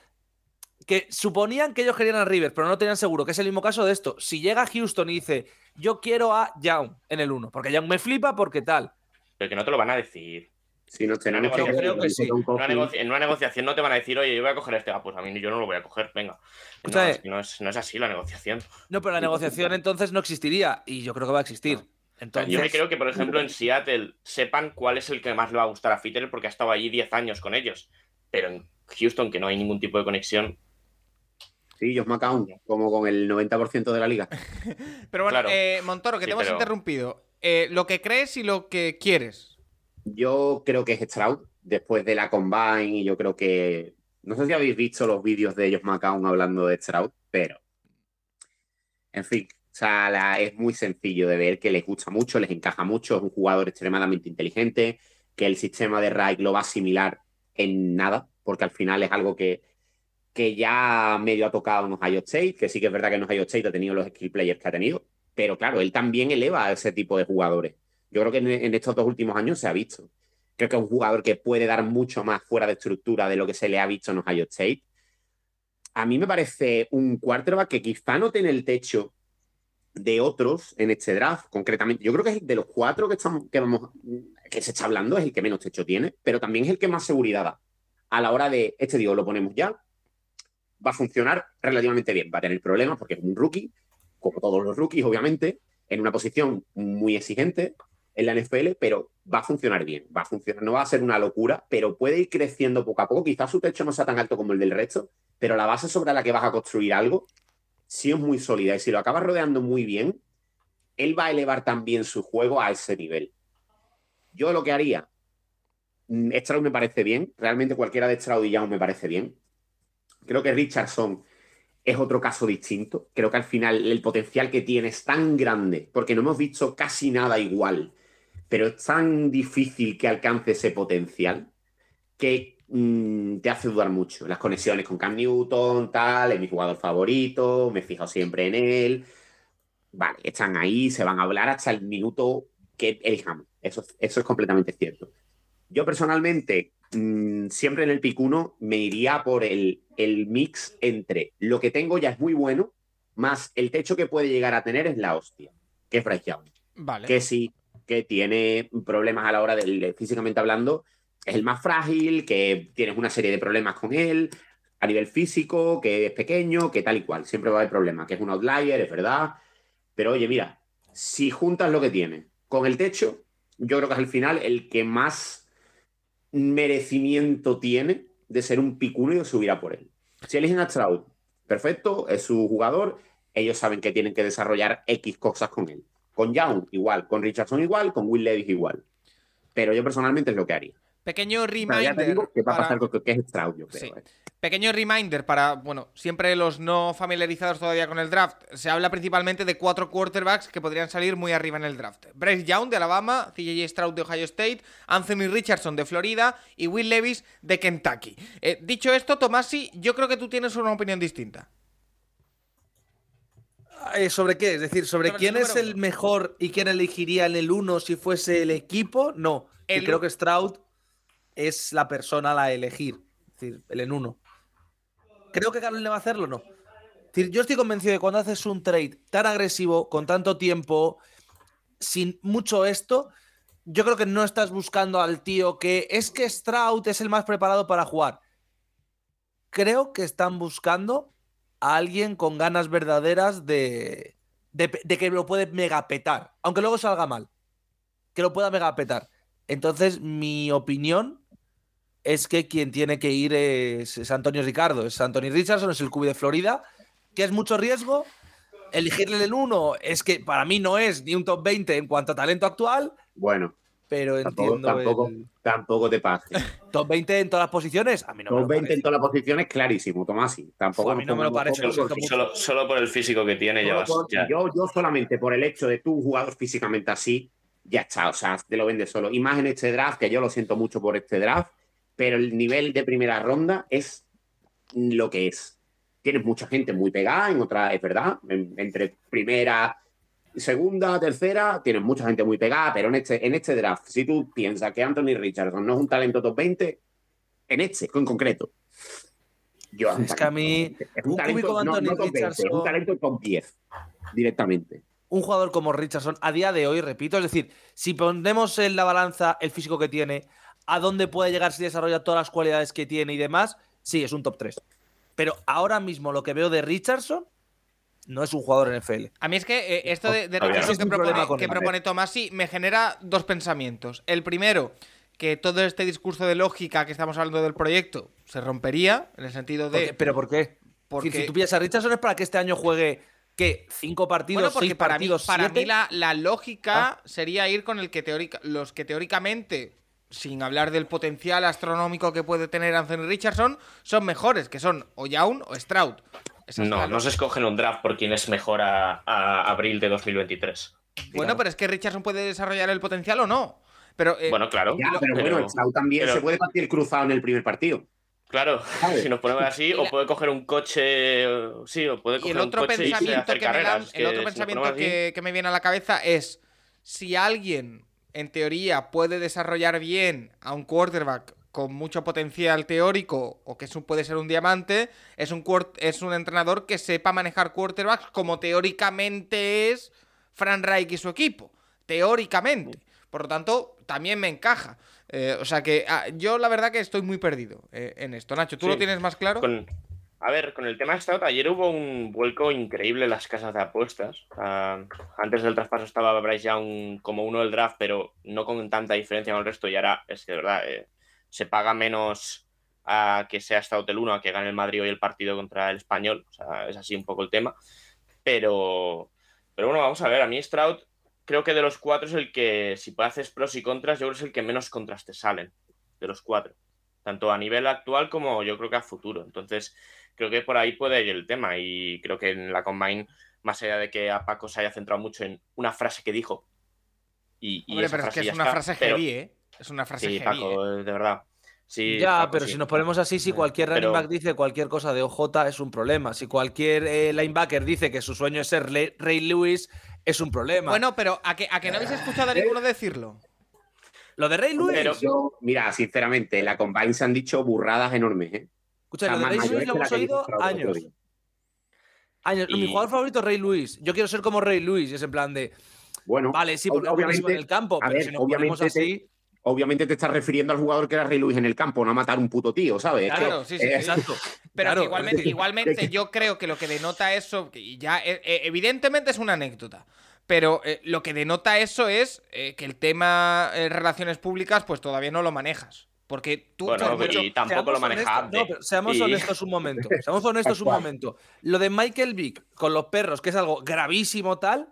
que suponían que ellos querían a Rivers, pero no tenían seguro, que es el mismo caso de esto. Si llega Houston y dice, yo quiero a Young en el 1, porque Young me flipa, porque tal. Pero que no te lo van a decir. Si no tenemos Yo creo que sí. En una, negoci- en una negociación no te van a decir, oye, yo voy a coger este. Ah, pues a mí yo no lo voy a coger, venga. No, es, no, es, no es así la negociación. No, pero la negociación entonces no existiría, y yo creo que va a existir. Entonces, yo me creo que, por ejemplo, en Seattle sepan cuál es el que más le va a gustar a Fitter porque ha estado allí 10 años con ellos. Pero en Houston, que no hay ningún tipo de conexión, Sí, Josh McCown, como con el 90% de la liga. Pero bueno, Claro. eh, Montoro, que Sí, te hemos pero- interrumpido. Eh, lo que crees y lo que quieres. Yo creo que es Stroud, después de la Combine, y yo creo que. No sé si habéis visto los vídeos de Josh McCown hablando de Stroud, pero. En fin, o sea, es muy sencillo de ver que les gusta mucho, les encaja mucho, es un jugador extremadamente inteligente, que el sistema de Reich lo va a asimilar en nada, porque al final es algo que, que ya medio ha tocado en Ohio State, que sí que es verdad que en Ohio State ha tenido los skill players que ha tenido, pero claro, él también eleva a ese tipo de jugadores. Yo creo que en, estos dos últimos años se ha visto. Creo que es un jugador que puede dar mucho más fuera de estructura de lo que se le ha visto en Ohio State. A mí me parece un quarterback que quizá no tiene el techo de otros en este draft, concretamente. Yo creo que es de los cuatro que, estamos, que, vamos, que se está hablando, es el que menos techo tiene, pero también es el que más seguridad da. A la hora de, este digo, lo ponemos ya, va a funcionar relativamente bien. Va a tener problemas porque es un rookie, como todos los rookies, obviamente, en una posición muy exigente en la NFL, pero va a funcionar bien. Va a funcionar, no va a ser una locura, pero puede ir creciendo poco a poco. Quizás su techo no sea tan alto como el del resto, pero la base sobre la que vas a construir algo sí es muy sólida. Y si lo acabas rodeando muy bien, él va a elevar también su juego a ese nivel. Yo lo que haría, mm, Stroud me parece bien, realmente cualquiera de Stroud y Young me parece bien. Creo que Richardson es otro caso distinto. Creo que al final el potencial que tiene es tan grande, porque no hemos visto casi nada igual, pero es tan difícil que alcance ese potencial que mm, te hace dudar mucho. Las conexiones con Cam Newton, tal, es mi jugador favorito, me he fijado siempre en él. vale, están ahí, se van a hablar hasta el minuto que elijamos. Eso, eso es completamente cierto. Yo personalmente, mm, siempre en el pick 1 me iría por el, el mix entre lo que tengo ya es muy bueno, más el techo que puede llegar a tener es la hostia, que es Bryce Young. Vale. Que sí, que tiene problemas a la hora de, de físicamente hablando, es el más frágil, que tienes una serie de problemas con él a nivel físico, que es pequeño, que tal y cual. Siempre va a haber problemas, que es un outlier, es verdad. Pero oye, mira, si juntas lo que tiene con el techo, yo creo que es al final el que más merecimiento tiene de ser un picuno y de subir a por él. Si eligen a Stroud, perfecto, es su jugador, ellos saben que tienen que desarrollar X cosas con él. Con Young igual, con Richardson igual, con Will Levis igual. Pero yo personalmente es lo que haría. Pequeño Pero ya te reminder. digo que va a pasar con que es Stroud, yo creo. Sí. eh. Pequeño reminder para, bueno, siempre los no familiarizados todavía con el draft. Se habla principalmente de cuatro quarterbacks que podrían salir muy arriba en el draft. Bryce Young de Alabama, CJ Stroud de Ohio State, Anthony Richardson de Florida y Will Levis de Kentucky. Eh, dicho esto, Tomasi, yo creo que tú tienes una opinión distinta. Eh, ¿Sobre qué? Es decir, ¿sobre, Sobre el quién es el mejor y quién elegiría en el 1 si fuese el equipo? No. Y creo que Stroud es la persona a la elegir. Es decir, el en 1. ¿Creo que Carolina va a hacerlo? No. Es decir, yo estoy convencido de que cuando haces un trade tan agresivo, con tanto tiempo, sin mucho esto, yo creo que no estás buscando al tío que es que Stroud es el más preparado para jugar. Creo que están buscando a alguien con ganas verdaderas de, de, que lo puede megapetar, aunque luego salga mal, que lo pueda megapetar. Entonces, mi opinión es que quien tiene que ir es, Antonio Ricardo, es Anthony Richardson, es el QB de Florida, que es mucho riesgo. Elegirle el 1 es que para mí no es ni un top 20 en cuanto a talento actual, Bueno, pero tampoco, entiendo tampoco, el tampoco te pases. top 20 en todas las posiciones. A mí no me Top lo 20 en todas las posiciones, clarísimo, Tomasi. Tampoco A mí no me lo parece, pocos, lo porque siento Solo, solo por el físico que tiene, ya solo vas. por- ya. Yo, yo solamente por el hecho de tú, jugador físicamente así, ya está, o sea, te lo vendes solo. Y más en este draft, que yo lo siento mucho por este draft, pero el nivel de primera ronda es lo que es. Tienes mucha gente muy pegada, en otra, es verdad, en- entre primera, segunda, tercera, tienes mucha gente muy pegada, pero en este, en este draft, si tú piensas que Anthony Richardson no es un talento top 20, en este, en concreto. Yo, Es que a mí, es un talento, cúbico no- Anthony no top 20, es un Richardson- talento top 10 directamente. un jugador como Richardson a día de hoy, repito, es decir, si ponemos en la balanza el físico que tiene, a dónde puede llegar si desarrolla todas las cualidades que tiene y demás, sí, es un top 3. Pero ahora mismo lo que veo de Richardson no es un jugador en FL. A mí es que eh, esto de, de que propone, que propone Tomasi me genera dos pensamientos. El primero, que todo este discurso de lógica que estamos hablando del proyecto se rompería, en el sentido ¿Por de... qué? ¿Pero por qué? Porque- decir, si tú pillas a Richardson es para que este año juegue, ¿qué? ¿Cinco partidos? Bueno, porque seis para mí, partidos? para siete? mí la, la lógica sería ir con el que teórica, los que teóricamente, sin hablar del potencial astronómico que puede tener Anthony Richardson, son mejores, que son o Young o Stroud. No, no se lógica. escoge en un draft por quién es mejor a, a abril de 2023. Bueno, pero es que Richardson puede desarrollar el potencial o no. Pero eh, Bueno, claro. Ya, pero, bueno, Stroud también pero- se puede partir cruzado en el primer partido. Claro, ¿Sabes? si nos ponemos así, Y la- o puede coger un coche, sí, o puede Y coger el un otro coche y pensamiento, hacer que me, dan- el otro pensamiento que me viene a la cabeza es si alguien, en teoría, puede desarrollar bien a un quarterback con mucho potencial teórico o que puede ser un diamante, es un, es un entrenador que sepa manejar quarterbacks como teóricamente es Fran Reich y su equipo. Teóricamente. Por lo tanto, también me encaja. Eh, o sea que ah, yo la verdad que estoy muy perdido eh, en esto. Nacho, ¿tú Sí. lo tienes más claro? Con- a ver, con el tema de Stout, ayer hubo un vuelco increíble en las casas de apuestas. Ah, antes del traspaso estaba Bryce Young como uno del draft, pero no con tanta diferencia con el resto. Y ahora es que de verdad eh, se paga menos a que sea Stout el uno a que gane el Madrid hoy el partido contra el español. O sea, es así un poco el tema. Pero, pero bueno, vamos a ver. A mí Stroud creo que de los cuatro es el que, si haces pros y contras, yo creo que es el que menos contras te salen. De los cuatro. Tanto a nivel actual como yo creo que a futuro. Entonces, creo que por ahí puede ir el tema. Y creo que en la Combine, más allá de que a Paco se haya centrado mucho en una frase que dijo. Y, y Hombre, esa pero es que es una está, frase pero- heavy, ¿eh? Es una frase Sí, heavy. Paco, ¿eh? de verdad. Sí, ya, Paco, pero sí. si nos ponemos así, si cualquier running Pero- back dice cualquier cosa de OJ es un problema. Si cualquier eh, linebacker dice que su sueño es ser Le- Ray Lewis, es un problema. Bueno, pero ¿a que, a que no habéis escuchado a ninguno decirlo? lo de Ray Lewis, Pero- Yo, mira, sinceramente, en la Combine se han dicho burradas enormes, ¿eh? escucha, O sea, lo de Ray Lewis lo hemos oído años. años. Mi jugador favorito es Ray Lewis. Yo quiero ser como Ray Lewis. Y es en plan de, Bueno, vale, sí, porque buenísimo en obviamente, el campo, a pero ver, si nos ponemos obviamente te- así. Obviamente te estás refiriendo al jugador que era Ray Lewis en el campo, no a matar un puto tío, ¿sabes? Es que, Claro, sí, sí, eh, sí. Exacto. Pero Claro, igualmente, es que- igualmente es que- yo creo que lo que denota eso, y ya eh, eh, evidentemente es una anécdota, pero eh, lo que denota eso es eh, que el tema eh, relaciones públicas pues todavía no lo manejas. Porque tú... Bueno, pero y tampoco lo Seamos maneja honestos- Abde. no, pero seamos Y- honestos un momento. Seamos honestos un momento. Lo de Michael Vick con los perros, que es algo gravísimo tal.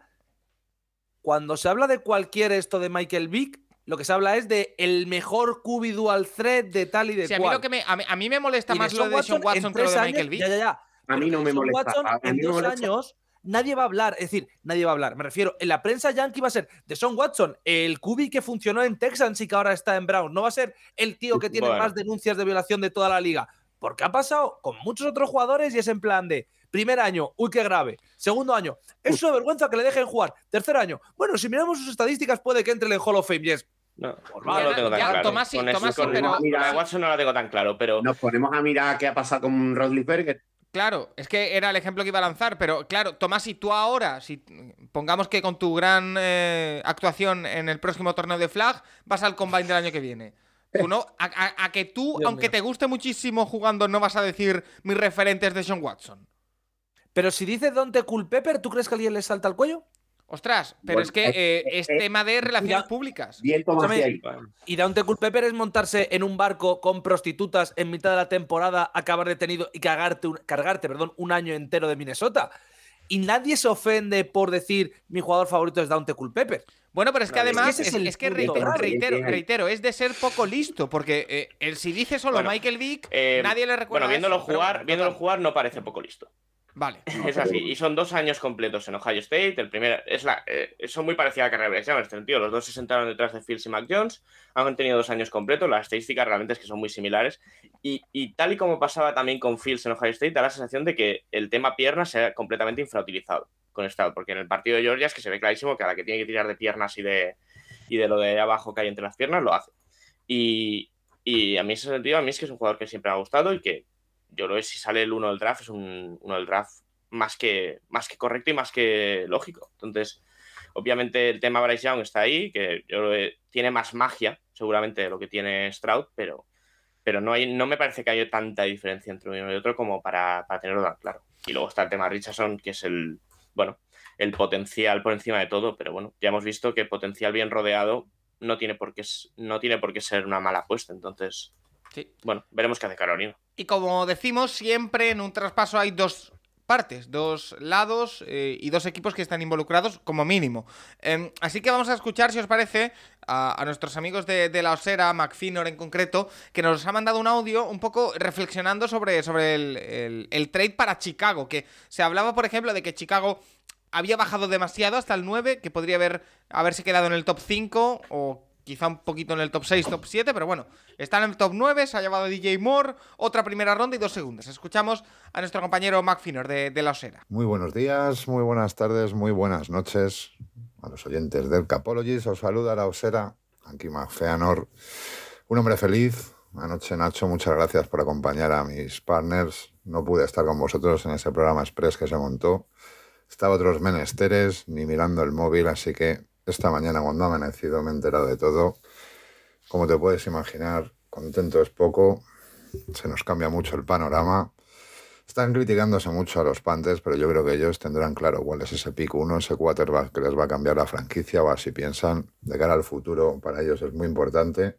Cuando se habla de cualquier esto de Michael Vick, lo que se habla es de el mejor QB dual threat de tal y de Sí, a mí, cual. lo que me, a, mí, a mí me molesta Y más lo de Sean Watson que lo de Michael Vick. Ya, ya, ya. A mí no me Sean molesta. Watson, A- en me dos molesta. años nadie va a hablar. Es decir, nadie va a hablar. Me refiero, en la prensa yankee va a ser de Sean Watson, el QB que funcionó en Texans y que ahora está en Brown. No va a ser el tío que tiene Bueno. más denuncias de violación de toda la liga. Porque ha pasado con muchos otros jugadores y es en plan de primer año, uy, qué grave. Segundo año, es una vergüenza que le dejen jugar. Tercer año, bueno, si miramos sus estadísticas puede que entre en el Hall of Fame. Yes. No, Por no lo tengo tan Ya, claro. Tomás Con eso- Tomás con- pero- Watson no la tengo tan claro, pero Nos ponemos a mirar qué ha pasado con Rodlisberger. Claro, es que era el ejemplo que iba a lanzar, pero claro, Tomás, si tú ahora, si pongamos que con tu gran eh, actuación en el próximo torneo de flag, vas al combine del año que viene. Tú no, a, a- a que tú, Dios aunque mío. te guste muchísimo jugando, no vas a decir mis referentes de Sean Watson. Pero si dice Dante Culpepper, ¿tú crees que alguien le salta al cuello? Ostras, pero Bueno, es que es- eh, es es- tema de relaciones públicas. Bien, ahí. Y Dante Culpepper es montarse en un barco con prostitutas en mitad de la temporada, acabar detenido y cargarte un, cargarte, perdón, un año entero de Minnesota. Y nadie se ofende por decir mi jugador favorito es Dante Culpepper. Bueno, pero es que además, es, es el es que reitero, reitero, es de ser poco listo, porque eh, el, si dice solo Bueno, Michael Vick, eh, nadie le recuerda. bueno, viéndolo eso, jugar, bueno, viéndolo jugar no parece poco listo. Vale. Es así, y son dos años completos en Ohio State. El primer es la, eh, son muy parecidas a la carrera de Bryce Young, en este sentido. Los dos se sentaron detrás de Fields y Mac Jones. Han tenido dos años completos. Las estadísticas realmente es que son muy similares. Y, y tal y como pasaba también con Fields en Ohio State, da la sensación de que el tema piernas se ha completamente infrautilizado con Stroud. Porque en el partido de Georgia es que se ve clarísimo que a la que tiene que tirar de piernas y de, y de lo de abajo que hay entre las piernas, lo hace. Y, y a mí en ese sentido, a mí es que es un jugador que siempre me ha gustado y que yo creo que si sale el uno del draft, es un uno del draft más que, más que correcto y más que lógico. Entonces, obviamente el tema Bryce Young está ahí, que yo creo tiene más magia, seguramente, de lo que tiene Stroud, pero, pero no, hay, no me parece que haya tanta diferencia entre uno y otro como para, para tenerlo tan claro. Y luego está el tema Richardson, que es el, bueno, el potencial por encima de todo, pero bueno, ya hemos visto que potencial bien rodeado no tiene por qué, no tiene por qué ser una mala apuesta. Entonces, Sí. bueno, veremos qué hace Carolina. Y como decimos, siempre en un traspaso hay dos partes, dos lados eh, y dos equipos que están involucrados como mínimo. Em, así que vamos a escuchar, si os parece, a, a nuestros amigos de, de la Osera, McFinor en concreto, que nos ha mandado un audio un poco reflexionando sobre, sobre el, el- el trade para Chicago, que se hablaba, por ejemplo, de que Chicago había bajado demasiado hasta el 9, que podría haber, haberse quedado en el top 5 o quizá un poquito en el top 6, top 7, pero bueno, está en el top 9, se ha llevado DJ Moore, otra primera ronda y dos segundas. Escuchamos a nuestro compañero McFinner de, de la Osera. Muy buenos días, muy buenas tardes, muy buenas noches a los oyentes del Capologist. Os saluda la Osera, aquí Feanor, un hombre feliz. Anoche, Nacho, muchas gracias por acompañar a mis partners. No pude estar con vosotros en ese programa express que se montó. Estaba otros menesteres, ni mirando el móvil, así que esta mañana cuando ha amanecido me he enterado de todo. Como te puedes imaginar, contento es poco, se nos cambia mucho el panorama. Están criticándose mucho a los Panthers, pero yo creo que ellos tendrán claro cuál es ese pick 1, ese quarterback que les va a cambiar la franquicia, o así piensan, de cara al futuro, para ellos es muy importante.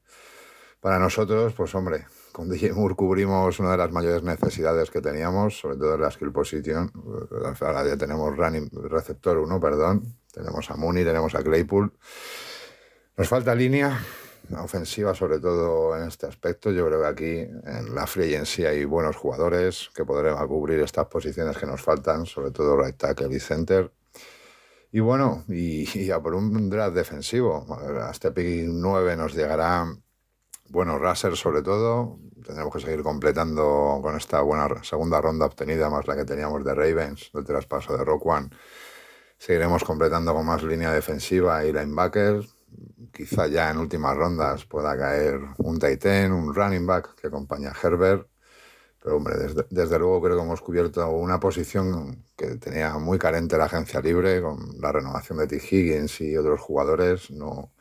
Para nosotros, pues hombre, con DJ Moore cubrimos una de las mayores necesidades que teníamos, sobre todo en la skill position. Ahora ya tenemos running, receptor 1, perdón. Tenemos a Mooney, tenemos a Claypool. Nos falta línea ofensiva, sobre todo en este aspecto. Yo creo que aquí en la free agency hay buenos jugadores que podrán cubrir estas posiciones que nos faltan, sobre todo right tackle y center. Y bueno, y, a por un draft defensivo. A este pick 9 nos llegará buenos Raser sobre todo. Tendremos que seguir completando con esta buena segunda ronda obtenida, más la que teníamos de Ravens, del traspaso de Rock One. Seguiremos completando con más línea defensiva y linebacker. Quizá ya en últimas rondas pueda caer un Titan, un running back que acompaña a Herbert. Pero hombre, desde, desde, luego creo que hemos cubierto una posición que tenía muy carente la agencia libre con la renovación de T. Higgins y otros jugadores. No,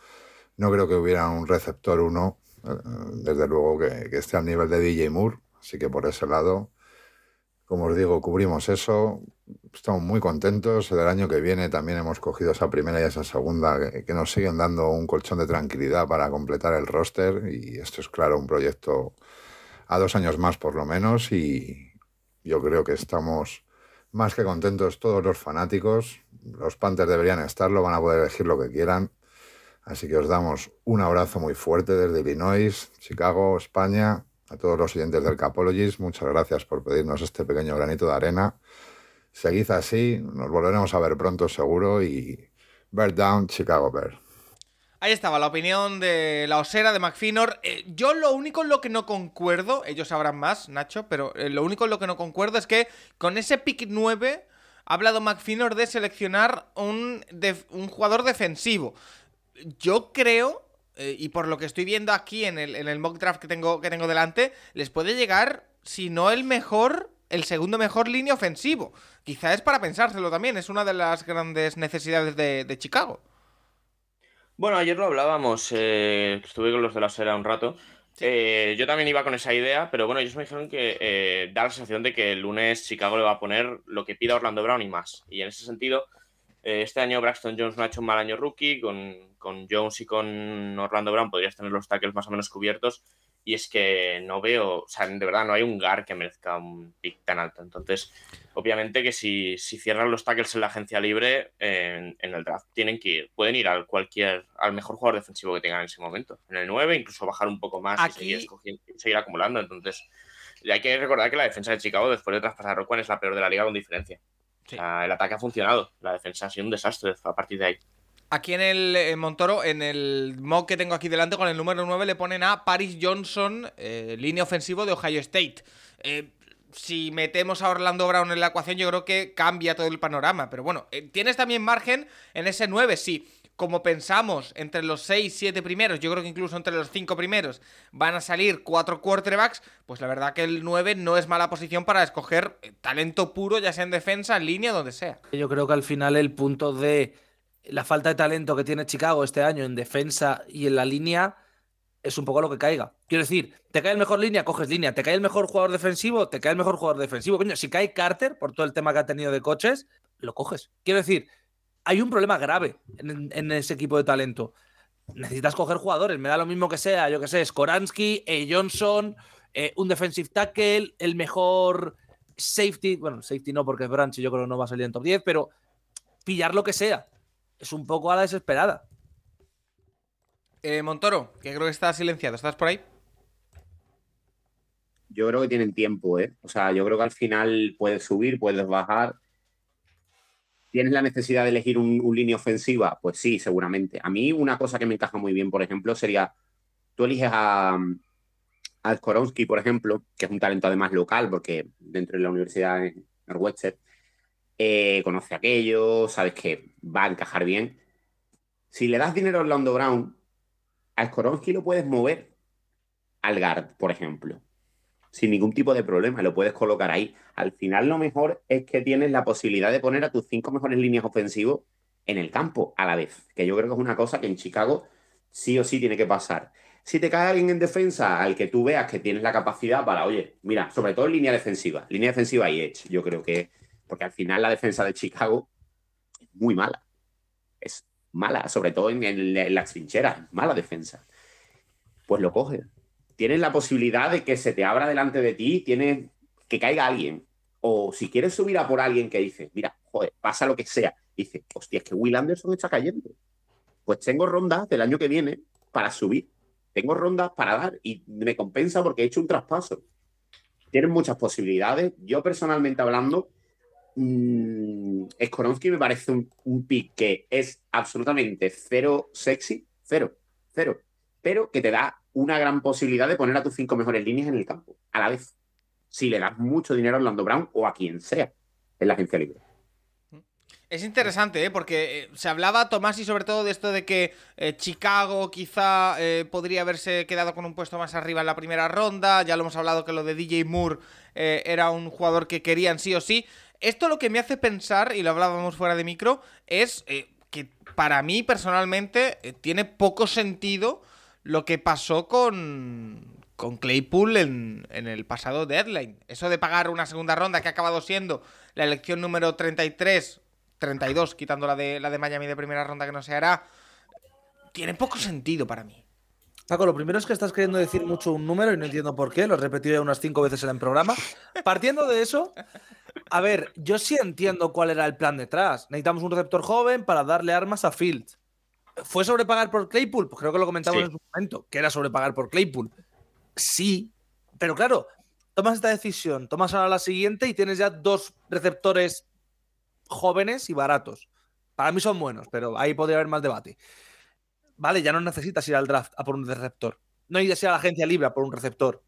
no creo que hubiera un receptor uno, eh, desde luego que, que esté al nivel de DJ Moore. Así que por ese lado, como os digo, cubrimos eso. Estamos muy contentos. Del año que viene también hemos cogido esa primera y esa segunda que, que nos siguen dando un colchón de tranquilidad para completar el roster. Y esto es claro, un proyecto a dos años más por lo menos y yo creo que estamos más que contentos todos los fanáticos. Los Panthers deberían estarlo, van a poder elegir lo que quieran. Así que os damos un abrazo muy fuerte desde Illinois, Chicago, España, a todos los oyentes del Capologist. Muchas gracias por pedirnos este pequeño granito de arena. Seguid así, nos volveremos a ver pronto seguro y Bear Down, Chicago Bear. Ahí estaba la opinión de la osera de McFinor. Eh, yo lo único en lo que no concuerdo, ellos sabrán más, Nacho, pero eh, lo único en lo que no concuerdo es que con ese pick 9 ha hablado McFinor de seleccionar un, un jugador defensivo. Yo creo, eh, y por lo que estoy viendo aquí en el, en el mock draft que tengo, que tengo delante, les puede llegar, si no el mejor, el segundo mejor línea ofensivo. Quizá es para pensárselo también, es una de las grandes necesidades de, de Chicago. Bueno, ayer lo hablábamos, eh, estuve con los de la Sera un rato. Sí. Eh, yo también iba con esa idea, pero bueno, ellos me dijeron que eh, da la sensación de que el lunes Chicago le va a poner lo que pida Orlando Brown y más. Y en ese sentido, este año Braxton Jones no ha hecho un mal año rookie, con, con Jones y con Orlando Brown podrías tener los tackles más o menos cubiertos. Y es que no veo, o sea, de verdad no hay un GAR que merezca un pick tan alto. Entonces, obviamente que si, si cierran los tackles en la agencia libre en, en, el draft, tienen que ir, pueden ir al cualquier, al mejor jugador defensivo que tengan en ese momento. En el 9, incluso bajar un poco más Aquí... y seguir, seguir, acumulando. Entonces, hay que recordar que la defensa de Chicago, después de traspasar a Roquan, es la peor de la liga con diferencia. Sí. O sea, el ataque ha funcionado, la defensa ha sido un desastre a partir de ahí. Aquí en el en Montoro, en el mock que tengo aquí delante con el número 9, le ponen a Paris Johnson, eh, línea ofensivo de Ohio State. Eh, si metemos a Orlando Brown en la ecuación, yo creo que cambia todo el panorama. Pero bueno, eh, tienes también margen en ese 9, sí. Como pensamos, entre los 6, 7 primeros, yo creo que incluso entre los 5 primeros van a salir 4 quarterbacks, pues la verdad que el 9 no es mala posición para escoger talento puro, ya sea en defensa, en línea, donde sea. Yo creo que al final el punto de la falta de talento que tiene Chicago este año en defensa y en la línea es un poco lo que caiga. Quiero decir, te cae el mejor línea, coges línea. Te cae el mejor jugador defensivo, te cae el mejor jugador defensivo. Coño, si cae Carter, por todo el tema que ha tenido de coches, lo coges. Quiero decir, hay un problema grave en, en ese equipo de talento. Necesitas coger jugadores. Me da lo mismo que sea, yo que sé, Skoransky, eh, Johnson, eh, un defensive tackle, el mejor safety. Bueno, safety no, porque es Branch y yo creo que no va a salir en top 10, pero pillar lo que sea es un poco a la desesperada. Eh, Montoro, que creo que está silenciado, ¿estás por ahí? Yo creo que tienen tiempo, ¿eh? O sea, yo creo que al final puedes subir, puedes bajar. ¿Tienes la necesidad de elegir un, línea ofensiva? Pues sí, seguramente. A mí una cosa que me encaja muy bien, por ejemplo, sería, tú eliges a, a por ejemplo, que es un talento además local, porque dentro de la universidad en Northwestern, eh, conoce aquello, sabes que va a encajar bien. Si le das dinero a Orlando Brown, a Skoronsky lo puedes mover al guard, por ejemplo, sin ningún tipo de problema, lo puedes colocar ahí. Al final lo mejor es que tienes la posibilidad de poner a tus cinco mejores líneas ofensivos en el campo a la vez, que yo creo que es una cosa que en Chicago sí o sí tiene que pasar. Si te cae alguien en defensa al que tú veas que tienes la capacidad para, oye, mira, sobre todo en línea defensiva, línea defensiva y edge, yo creo que porque al final la defensa de Chicago es muy mala. Es mala, sobre todo en, en, en las trincheras, mala defensa. Pues lo coges. Tienes la posibilidad de que se te abra delante de ti, tienes que caiga alguien. O si quieres subir a por alguien que dice, mira, joder, pasa lo que sea, dice, hostia, es que Will Anderson está cayendo. Pues tengo rondas del año que viene para subir. Tengo rondas para dar y me compensa porque he hecho un traspaso. Tienes muchas posibilidades. Yo personalmente hablando, mmm, Skoronsky me parece un, un, pick que es absolutamente cero sexy, cero, cero, pero que te da una gran posibilidad de poner a tus cinco mejores líneas en el campo a la vez. Si le das mucho dinero a Orlando Brown o a quien sea en la agencia libre. Es interesante, ¿eh? porque eh, se hablaba, Tomás, y sobre todo de esto de que eh, Chicago quizá eh, podría haberse quedado con un puesto más arriba en la primera ronda. Ya lo hemos hablado que lo de DJ Moore era un jugador que querían sí o sí. Esto lo que me hace pensar, y lo hablábamos fuera de micro, es que para mí personalmente tiene poco sentido lo que pasó con, con Claypool en, en el pasado deadline. Eso de pagar una segunda ronda que ha acabado siendo la elección número 33, 32, quitando la de, la de Miami de primera ronda que no se hará, tiene poco sentido para mí. Paco, lo primero es que estás queriendo decir mucho un número y no entiendo por qué, lo he repetido ya unas cinco veces en el programa. Partiendo de eso, a ver, yo sí entiendo cuál era el plan detrás. Necesitamos un receptor joven para darle armas a Fields. ¿Fue sobrepagar por Claypool? Pues creo que lo comentamos Sí. en su momento, que era sobrepagar por Claypool. Sí, pero claro, tomas esta decisión, tomas ahora la siguiente y tienes ya dos receptores jóvenes y baratos. Para mí son buenos, pero ahí podría haber más debate. Vale, ya no necesitas ir al draft a por un receptor. No necesitas ir a la agencia libre a por un receptor.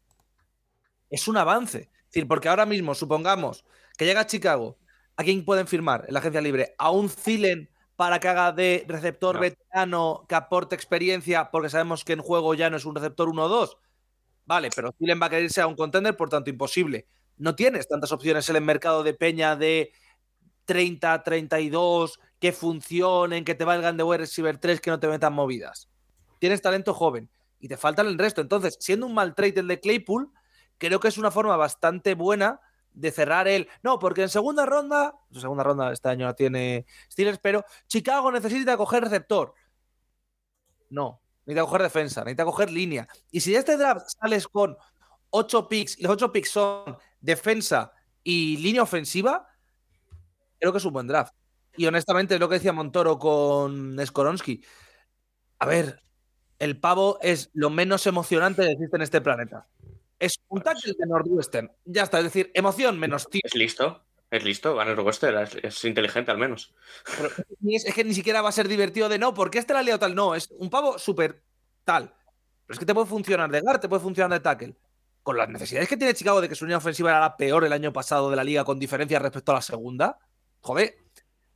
Es un avance. Es decir, porque ahora mismo, supongamos que llega a Chicago, ¿a quién pueden firmar en la agencia libre? ¿A un Zilen para que haga de receptor No. veterano que aporte experiencia? Porque sabemos que en juego ya no es un receptor 1-2. Vale, pero Zilen va a querer ser a un contender, por tanto, imposible. No tienes tantas opciones en el mercado de peña de 30, 32, que funcionen, que te valgan de wide receiver 3, que no te metan movidas. Tienes talento joven y te faltan el resto. Entonces, siendo un mal trade el de Claypool, creo que es una forma bastante buena de cerrar el. No, porque en segunda ronda, en segunda ronda este año la tiene Steelers, pero Chicago necesita coger receptor. No, necesita coger defensa, necesita coger línea. Y si de este draft sales con 8 picks y los 8 picks son defensa y línea ofensiva, creo que es un buen draft. Y honestamente es lo que decía Montoro con Skoronsky. A ver, el pavo es lo menos emocionante que existe en este planeta. Es un tackle de Northwestern. Ya está, es decir, emoción menos tío. Es listo, es listo. Van Wester es, es inteligente al menos. Es, es que ni siquiera va a ser divertido de no, porque este la ha liado tal. No, es un pavo súper tal. Pero es que te puede funcionar de guard, te puede funcionar de tackle. Con las necesidades que tiene Chicago de que su línea ofensiva era la peor el año pasado de la liga con diferencia respecto a la segunda. Joder,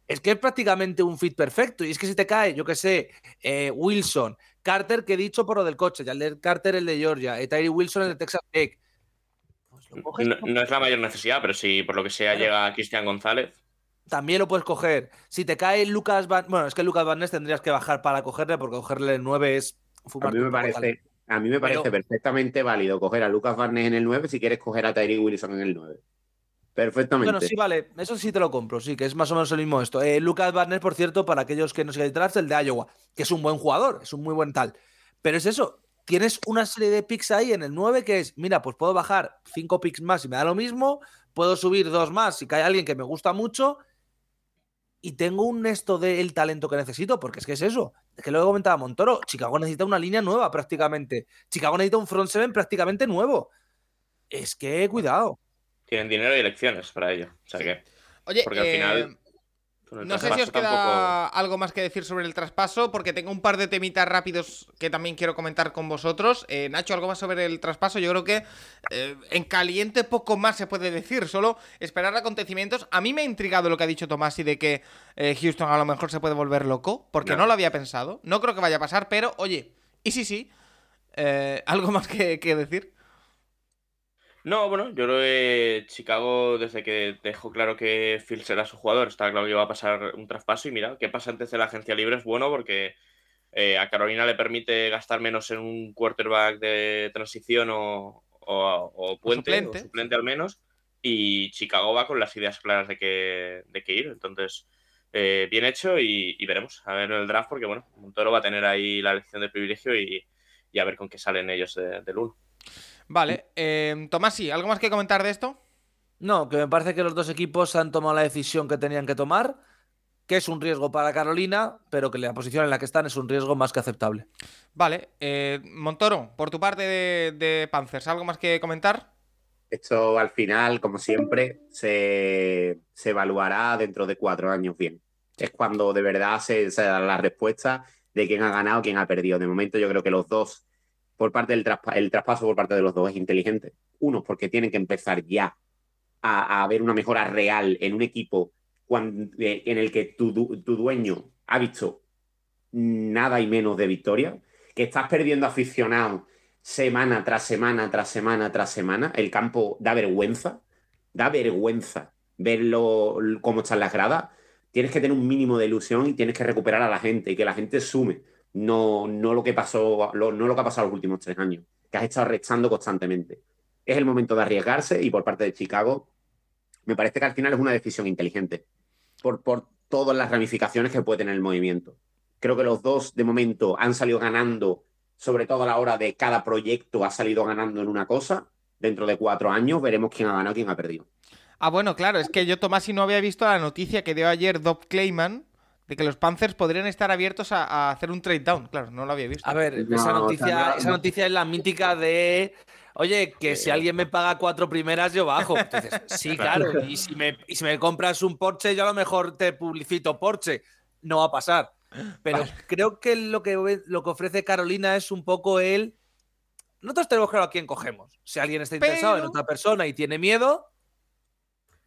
es que es prácticamente un fit perfecto. Y es que si te cae, yo que sé, eh, Wilson, Carter, que he dicho por lo del coche, ya el de Carter, el de Georgia, eh, Tyree Wilson, el de Texas Tech. Pues lo coges No, no es la mayor necesidad, pero si por lo que sea Claro. llega Cristian González, también lo puedes coger. Si te cae Lucas Van. Bueno, es que Lucas Van Ness tendrías que bajar para cogerle, porque cogerle el 9 es A fumar. mí me parece, a mí me parece Pero- perfectamente válido coger a Lucas Barnes en el 9 si quieres coger a Tyree Wilson en el 9. Perfectamente. Bueno, sí, vale, eso sí te lo compro, sí, que es más o menos el mismo esto. Eh, Lucas Barnes, por cierto, para aquellos que no sigáis draft, el de Iowa, que es un buen jugador, es un muy buen tal. Pero es eso, tienes una serie de picks ahí en el 9 que es, mira, pues puedo bajar 5 picks más y me da lo mismo, puedo subir dos más si cae alguien que me gusta mucho y tengo un esto del talento que necesito, porque es que es eso. Es que lo comentaba Montoro, Chicago necesita una línea nueva prácticamente. Chicago necesita un front seven prácticamente nuevo. Es que cuidado. Tienen dinero y elecciones para ello. O sea que, Oye, porque al eh, final. el No sé si os queda algo más que decir sobre el traspaso, porque tengo un par de temitas rápidos que también quiero comentar con vosotros. Eh, Nacho, algo más sobre el traspaso. Yo creo que eh, en caliente poco más se puede decir, solo esperar acontecimientos. A mí me ha intrigado lo que ha dicho Tomás y de que eh, Houston a lo mejor se puede volver loco, porque no. No. lo había pensado. No creo que vaya a pasar, pero oye, y sí, sí. Eh, ¿Algo más que, que decir? No, bueno, yo creo que Chicago, desde que dejó claro que Phil será su jugador, estaba claro que iba a pasar un traspaso. Y mira, qué pasa antes de la agencia libre es bueno porque eh, a Carolina le permite gastar menos en un quarterback de transición o, o- o puente, suplente. o suplente al menos. Y Chicago va con las ideas claras de que, de que ir. Entonces, eh, bien hecho y, y veremos a ver en el draft porque, bueno, Montoro va a tener ahí la elección de privilegio y, y a ver con qué salen ellos de- del 1. Vale, eh, Tomás, sí, ¿algo más que comentar de esto? No, que me parece que los dos equipos han tomado la decisión que tenían que tomar, que es un riesgo para Carolina, pero que la posición en la que están es un riesgo más que aceptable. Vale, eh, Montoro, por tu parte de, de Panthers, ¿algo más que comentar? Esto al final, como siempre, se, se evaluará dentro de cuatro años bien. Es cuando de verdad se, se da la respuesta de quién ha ganado, quién ha perdido. De momento yo creo que los dos por parte del traspa- el traspaso por parte de los dos es inteligente. Uno, porque tienen que empezar ya a, ver una mejora real en un equipo eh, en el que tu dueño ha visto nada y menos de victoria, que estás perdiendo aficionados semana tras semana, tras semana, tras semana. El campo da vergüenza, da vergüenza verlo cómo están las gradas. Tienes que tener un mínimo de ilusión y tienes que recuperar a la gente y que la gente sume. No, no lo que pasó, lo- no lo que ha pasado los últimos tres años, que has estado restando constantemente. Es el momento de arriesgarse y por parte de Chicago, me parece que al final es una decisión inteligente por, por todas las ramificaciones que puede tener el movimiento. Creo que los dos de momento han salido ganando, sobre todo a la hora de cada proyecto ha salido ganando en una cosa. Dentro de cuatro años veremos quién ha ganado y quién ha perdido. Ah, bueno, claro, es que yo, Tomás, y no había visto la noticia que dio ayer Dob Clayman de que los Panthers podrían estar abiertos a, a hacer un trade down. Claro, no lo había visto. A ver, No, esa, o noticia, sea, no- esa no- noticia es la mítica de. Oye, que si alguien me paga cuatro primeras, yo bajo. Entonces, sí, claro. Y si, me, y si me compras un Porsche, yo a lo mejor te publicito Porsche. No va a pasar. Pero creo que lo, que lo que ofrece Carolina es un poco el. Nosotros tenemos claro a quién cogemos. Si alguien está interesado en otra persona y tiene miedo,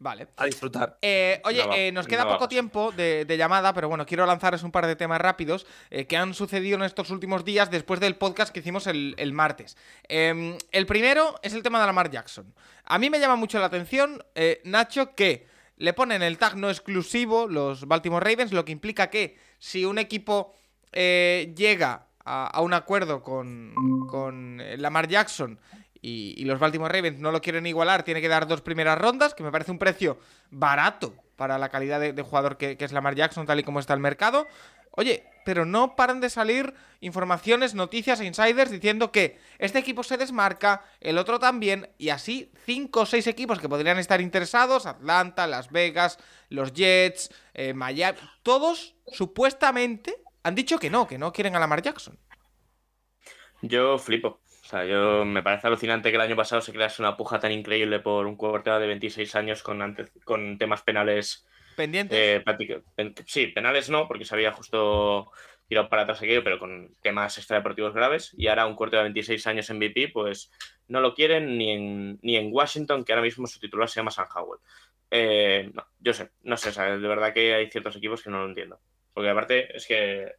Vale. a disfrutar. Eh, oye, No eh, nos queda no poco tiempo de, de llamada, pero bueno, quiero lanzaros un par de temas rápidos eh, que han sucedido en estos últimos días después del podcast que hicimos el, el martes. Eh, el primero es el tema de Lamar Jackson. A mí me llama mucho la atención, Nacho, que le ponen el tag no exclusivo los Baltimore Ravens, lo que implica que si un equipo llega a, a un acuerdo con, con Lamar Jackson y, los Baltimore Ravens no lo quieren igualar, tiene que dar dos primeras rondas, que me parece un precio barato para la calidad de, jugador que, que es Lamar Jackson, tal y como está el mercado. Oye, pero no paran de salir informaciones, noticias e insiders diciendo que este equipo se desmarca, el otro también, y así cinco o seis equipos que podrían estar interesados, Atlanta, Las Vegas, los Jets, eh, Miami, todos supuestamente han dicho que no, que no quieren a Lamar Jackson. Yo flipo. Sea, yo me parece alucinante que el año pasado se crease una puja tan increíble por un quarterback de 26 años con, ante- con temas penales. Pendientes. eh, pen- sí, penales no, porque se había justo tirado para atrás aquello, pero con temas extradeportivos graves. Y ahora un quarterback de 26 años en MVP, pues no lo quieren ni en, ni en Washington, que ahora mismo su titular se llama Sam Howell. Eh, no, yo sé, no sé, de verdad que hay ciertos equipos que no lo entiendo. Porque aparte es que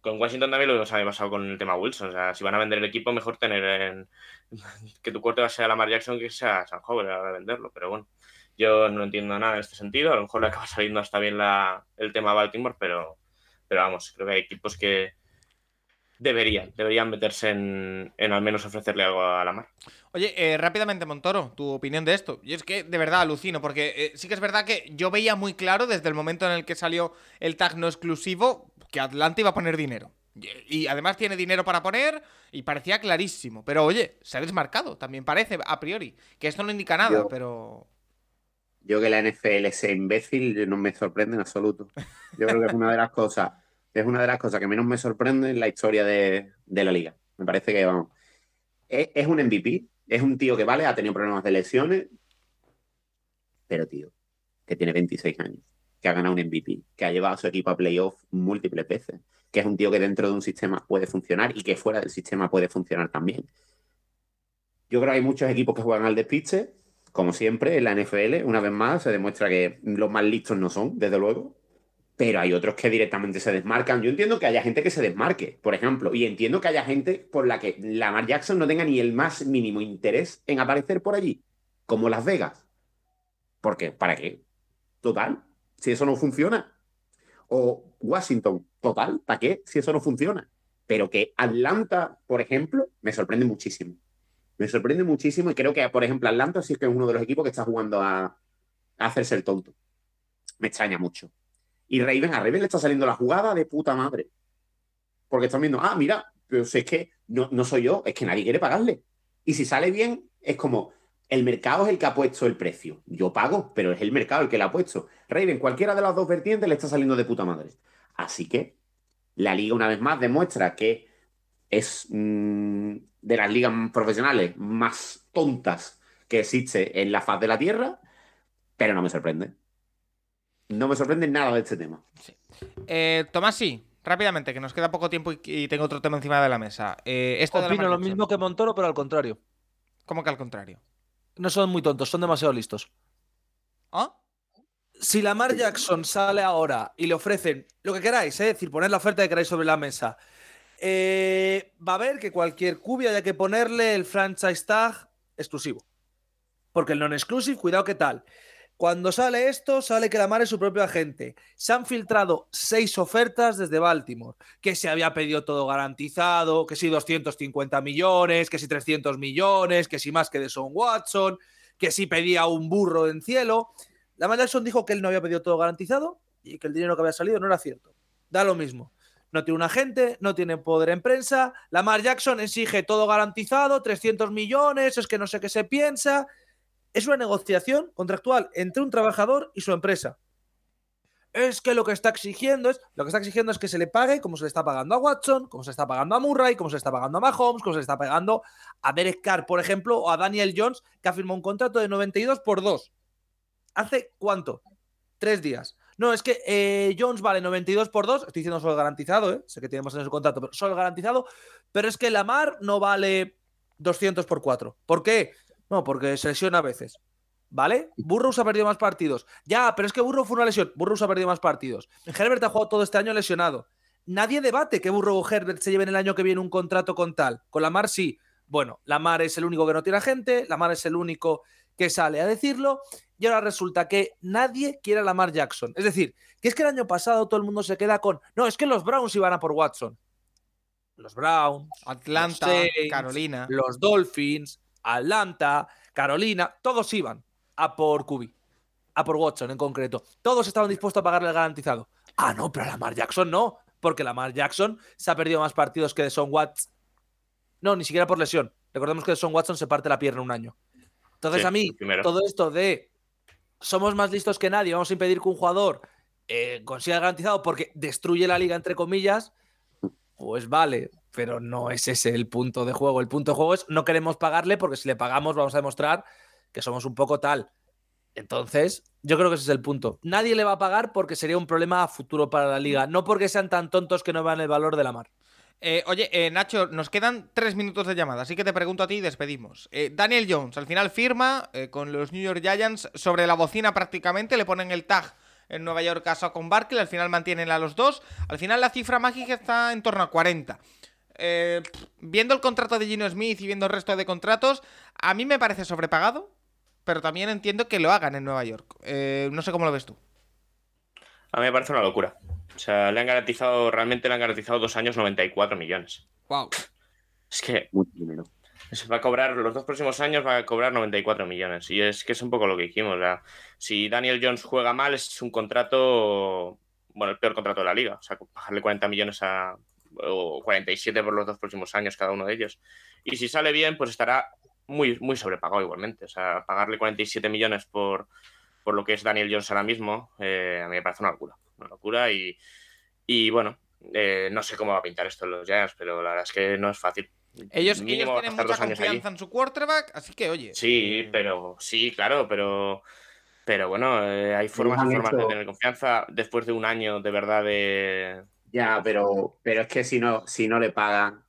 con Washington también lo se había pasado con el tema Wilson. O sea, si van a vender el equipo, mejor tener en... que tu corte sea Lamar Jackson que sea San Howell a la hora de venderlo. Pero bueno, yo no entiendo nada en este sentido. A lo mejor le acaba saliendo hasta bien la, el tema Baltimore, pero, pero vamos, creo que hay equipos que deberían, deberían meterse en, en al menos ofrecerle algo a Lamar. Oye, eh, rápidamente, Montoro, tu opinión de esto. Y es que de verdad alucino, porque eh, sí que es verdad que yo veía muy claro desde el momento en el que salió el tag no exclusivo que Atlanta iba a poner dinero. Y, además tiene dinero para poner y parecía clarísimo. Pero oye, se ha desmarcado, también parece, a priori. Que esto no indica nada, Yo- pero... Yo que la NFL sea imbécil no me sorprende en absoluto. Yo creo que es una de las cosas, es una de las cosas que menos me sorprende en la historia de, de la liga. Me parece que vamos. Es, es un MVP, es un tío que vale, ha tenido problemas de lesiones, pero tío, que tiene 26 años, que ha ganado un MVP, que ha llevado a su equipo a playoff múltiples veces, que es un tío que dentro de un sistema puede funcionar y que fuera del sistema puede funcionar también. Yo creo que hay muchos equipos que juegan al despiste, como siempre, en la NFL, una vez más, se demuestra que los más listos no son, desde luego. Pero hay otros que directamente se desmarcan. Yo entiendo que haya gente que se desmarque, por ejemplo, y entiendo que haya gente por la que Lamar Jackson no tenga ni el más mínimo interés en aparecer por allí, como Las Vegas. Porque, ¿para qué? Total, si eso no funciona. O Washington, total, ¿para qué? Si eso no funciona. Pero que Atlanta, por ejemplo, me sorprende muchísimo. Me sorprende muchísimo y creo que, por ejemplo, Atlanta sí que es uno de los equipos que está jugando a, hacerse el tonto. Me extraña mucho. Y Raven, a Raven le está saliendo la jugada de puta madre. Porque están viendo, ah, mira, pero si es que no, no soy yo, es que nadie quiere pagarle. Y si sale bien, es como, el mercado es el que ha puesto el precio. Yo pago, pero es el mercado el que lo ha puesto. Raven, cualquiera de las dos vertientes le está saliendo de puta madre. Así que la liga, una vez más, demuestra que es mm, de las ligas profesionales más tontas que existe en la faz de la Tierra, pero no me sorprende. No me sorprende nada de este tema. Eh, Tomasi, rápidamente, que nos queda poco tiempo y, y tengo otro tema encima de la mesa. Eh, esto de Opino Lamar lo Jackson, mismo que Montoro, pero al contrario. ¿Cómo que al contrario? No son muy tontos, son demasiado listos. ¿Ah? Si Lamar Jackson sale ahora y le ofrecen lo que queráis, ¿eh? es decir, poner la oferta que queráis sobre la mesa, eh, va a ver que cualquier cubi haya que ponerle el franchise tag exclusivo. Porque el non-exclusive, cuidado qué tal. Cuando sale esto, sale que Lamar es su propio agente. Se han filtrado seis ofertas desde Baltimore. Que se había pedido todo garantizado, que si 250 millones, que si 300 millones, que si más que de Son Watson, que si pedía un burro en cielo. Lamar Jackson dijo que él no había pedido todo garantizado y que el dinero que había salido no era cierto. Da lo mismo. No tiene un agente, no tiene poder en prensa. Lamar Jackson exige todo garantizado, 300 millones, es que no sé qué se piensa. Es una negociación contractual entre un trabajador y su empresa. Es que lo que está exigiendo es, lo que está exigiendo es que se le pague como se le está pagando a Watson, como se le está pagando a Murray, como se le está pagando a Mahomes, como se le está pagando a Derek Carr, por ejemplo, o a Daniel Jones, que ha firmado un contrato de 92 por 2. ¿Hace cuánto? Tres días. No, es que eh, Jones vale 92 por 2, estoy diciendo solo garantizado, ¿eh? sé que tenemos en su contrato, pero solo garantizado, pero es que Lamar no vale 200 por 4. ¿Por qué? No, porque se lesiona a veces. ¿Vale? Burrows ha perdido más partidos. Ya, pero es que Burrow fue una lesión. Burrows ha perdido más partidos. Herbert ha jugado todo este año lesionado. Nadie debate que Burrow o Herbert se lleven el año que viene un contrato con tal. Con Lamar sí. Bueno, Lamar es el único que no tiene gente, Lamar es el único que sale a decirlo, y ahora resulta que nadie quiere a Lamar Jackson. Es decir, que es que el año pasado todo el mundo se queda con, no, es que los Browns iban a por Watson. Los Browns, Atlanta, los Saints, Carolina. los Dolphins, Atlanta, Carolina, todos iban a por Kubi, a por Watson en concreto. Todos estaban dispuestos a pagarle el garantizado. Ah, no, pero a Lamar Jackson no, porque Lamar Jackson se ha perdido más partidos que de Son Watson. No, ni siquiera por lesión. Recordemos que de Son Watson se parte la pierna un año. Entonces Sí, a mí, todo esto de somos más listos que nadie, vamos a impedir que un jugador eh, consiga el garantizado porque destruye la liga, entre comillas, pues vale, pero no es ese el punto de juego. El punto de juego es no queremos pagarle porque si le pagamos vamos a demostrar que somos un poco tal. Entonces, yo creo que ese es el punto. Nadie le va a pagar porque sería un problema a futuro para la liga, no porque sean tan tontos que no vean el valor de la mar. Eh, oye, eh, Nacho, nos quedan tres minutos de llamada, así que te pregunto a ti y despedimos. Eh, Daniel Jones, al final firma con los New York Giants sobre la bocina prácticamente, le ponen el tag en Nueva York casado con Barkley, al final mantienen a los dos, al final la cifra mágica está en torno a 40. Eh, viendo el contrato de Gino Smith y viendo el resto de contratos, a mí me parece sobrepagado, pero también entiendo que lo hagan en Nueva York. Eh, no sé cómo lo ves tú. A mí me parece una locura. O sea, le han garantizado, realmente le han garantizado dos años 94 millones. Wow. Es que Mucho dinero. se va a cobrar, los dos próximos años va a cobrar 94 millones. Y es que es un poco lo que dijimos. o sea, si Daniel Jones juega mal, es un contrato, bueno, el peor contrato de la liga. O sea, pagarle 40 millones a, o 47 por los dos próximos años cada uno de ellos. Y si sale bien, pues estará muy, muy sobrepagado igualmente. O sea, pagarle 47 millones por, por lo que es Daniel Jones ahora mismo, eh, a mí me parece una locura. Una locura y, y bueno, eh, no sé cómo va a pintar esto en los Giants, pero la verdad es que no es fácil. Ellos, ellos tienen estar mucha dos años allí. confianza en su quarterback, así que oye. Sí, eh, pero sí, claro, pero pero bueno, eh, hay formas y formas de tener confianza después de un año de verdad de Ya, pero, pero es que si no, si no le pagan,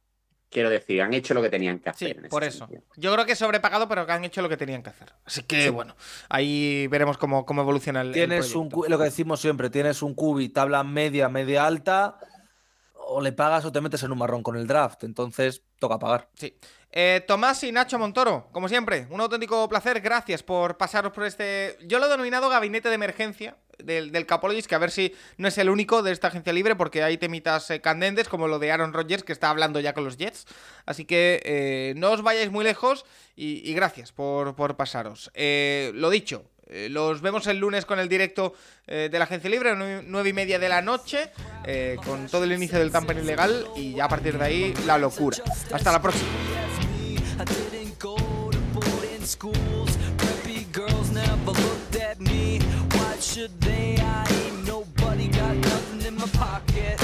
quiero decir, han hecho lo que tenían que Sí, hacer. en ese por eso. sentido. Yo creo que sobrepagado, pero que han hecho lo que tenían que hacer. Así que bueno, ahí veremos cómo, cómo evoluciona el, el Tienes un, proyecto. cu- lo que decimos siempre, tienes un cubi, tabla media, media alta, o le pagas o te metes en un marrón con el draft. Entonces, toca pagar. Sí. Eh, Tomás y Nacho Montoro, como siempre, un auténtico placer. Gracias por pasaros por este. Yo lo he denominado gabinete de emergencia del, del Capologist, que a ver si no es el único de esta agencia libre, porque hay temitas eh, candentes, como lo de Aaron Rodgers, que está hablando ya con los Jets. Así que eh, no os vayáis muy lejos y, gracias por, por pasaros. Eh, lo dicho. eh, Los vemos el lunes con el directo de la Agencia Libre, nue- nueve y media de la noche, con todo el inicio del tampering ilegal y ya a partir de ahí la locura. Hasta la próxima. Should they? I ain't nobody got nothing in my pocket.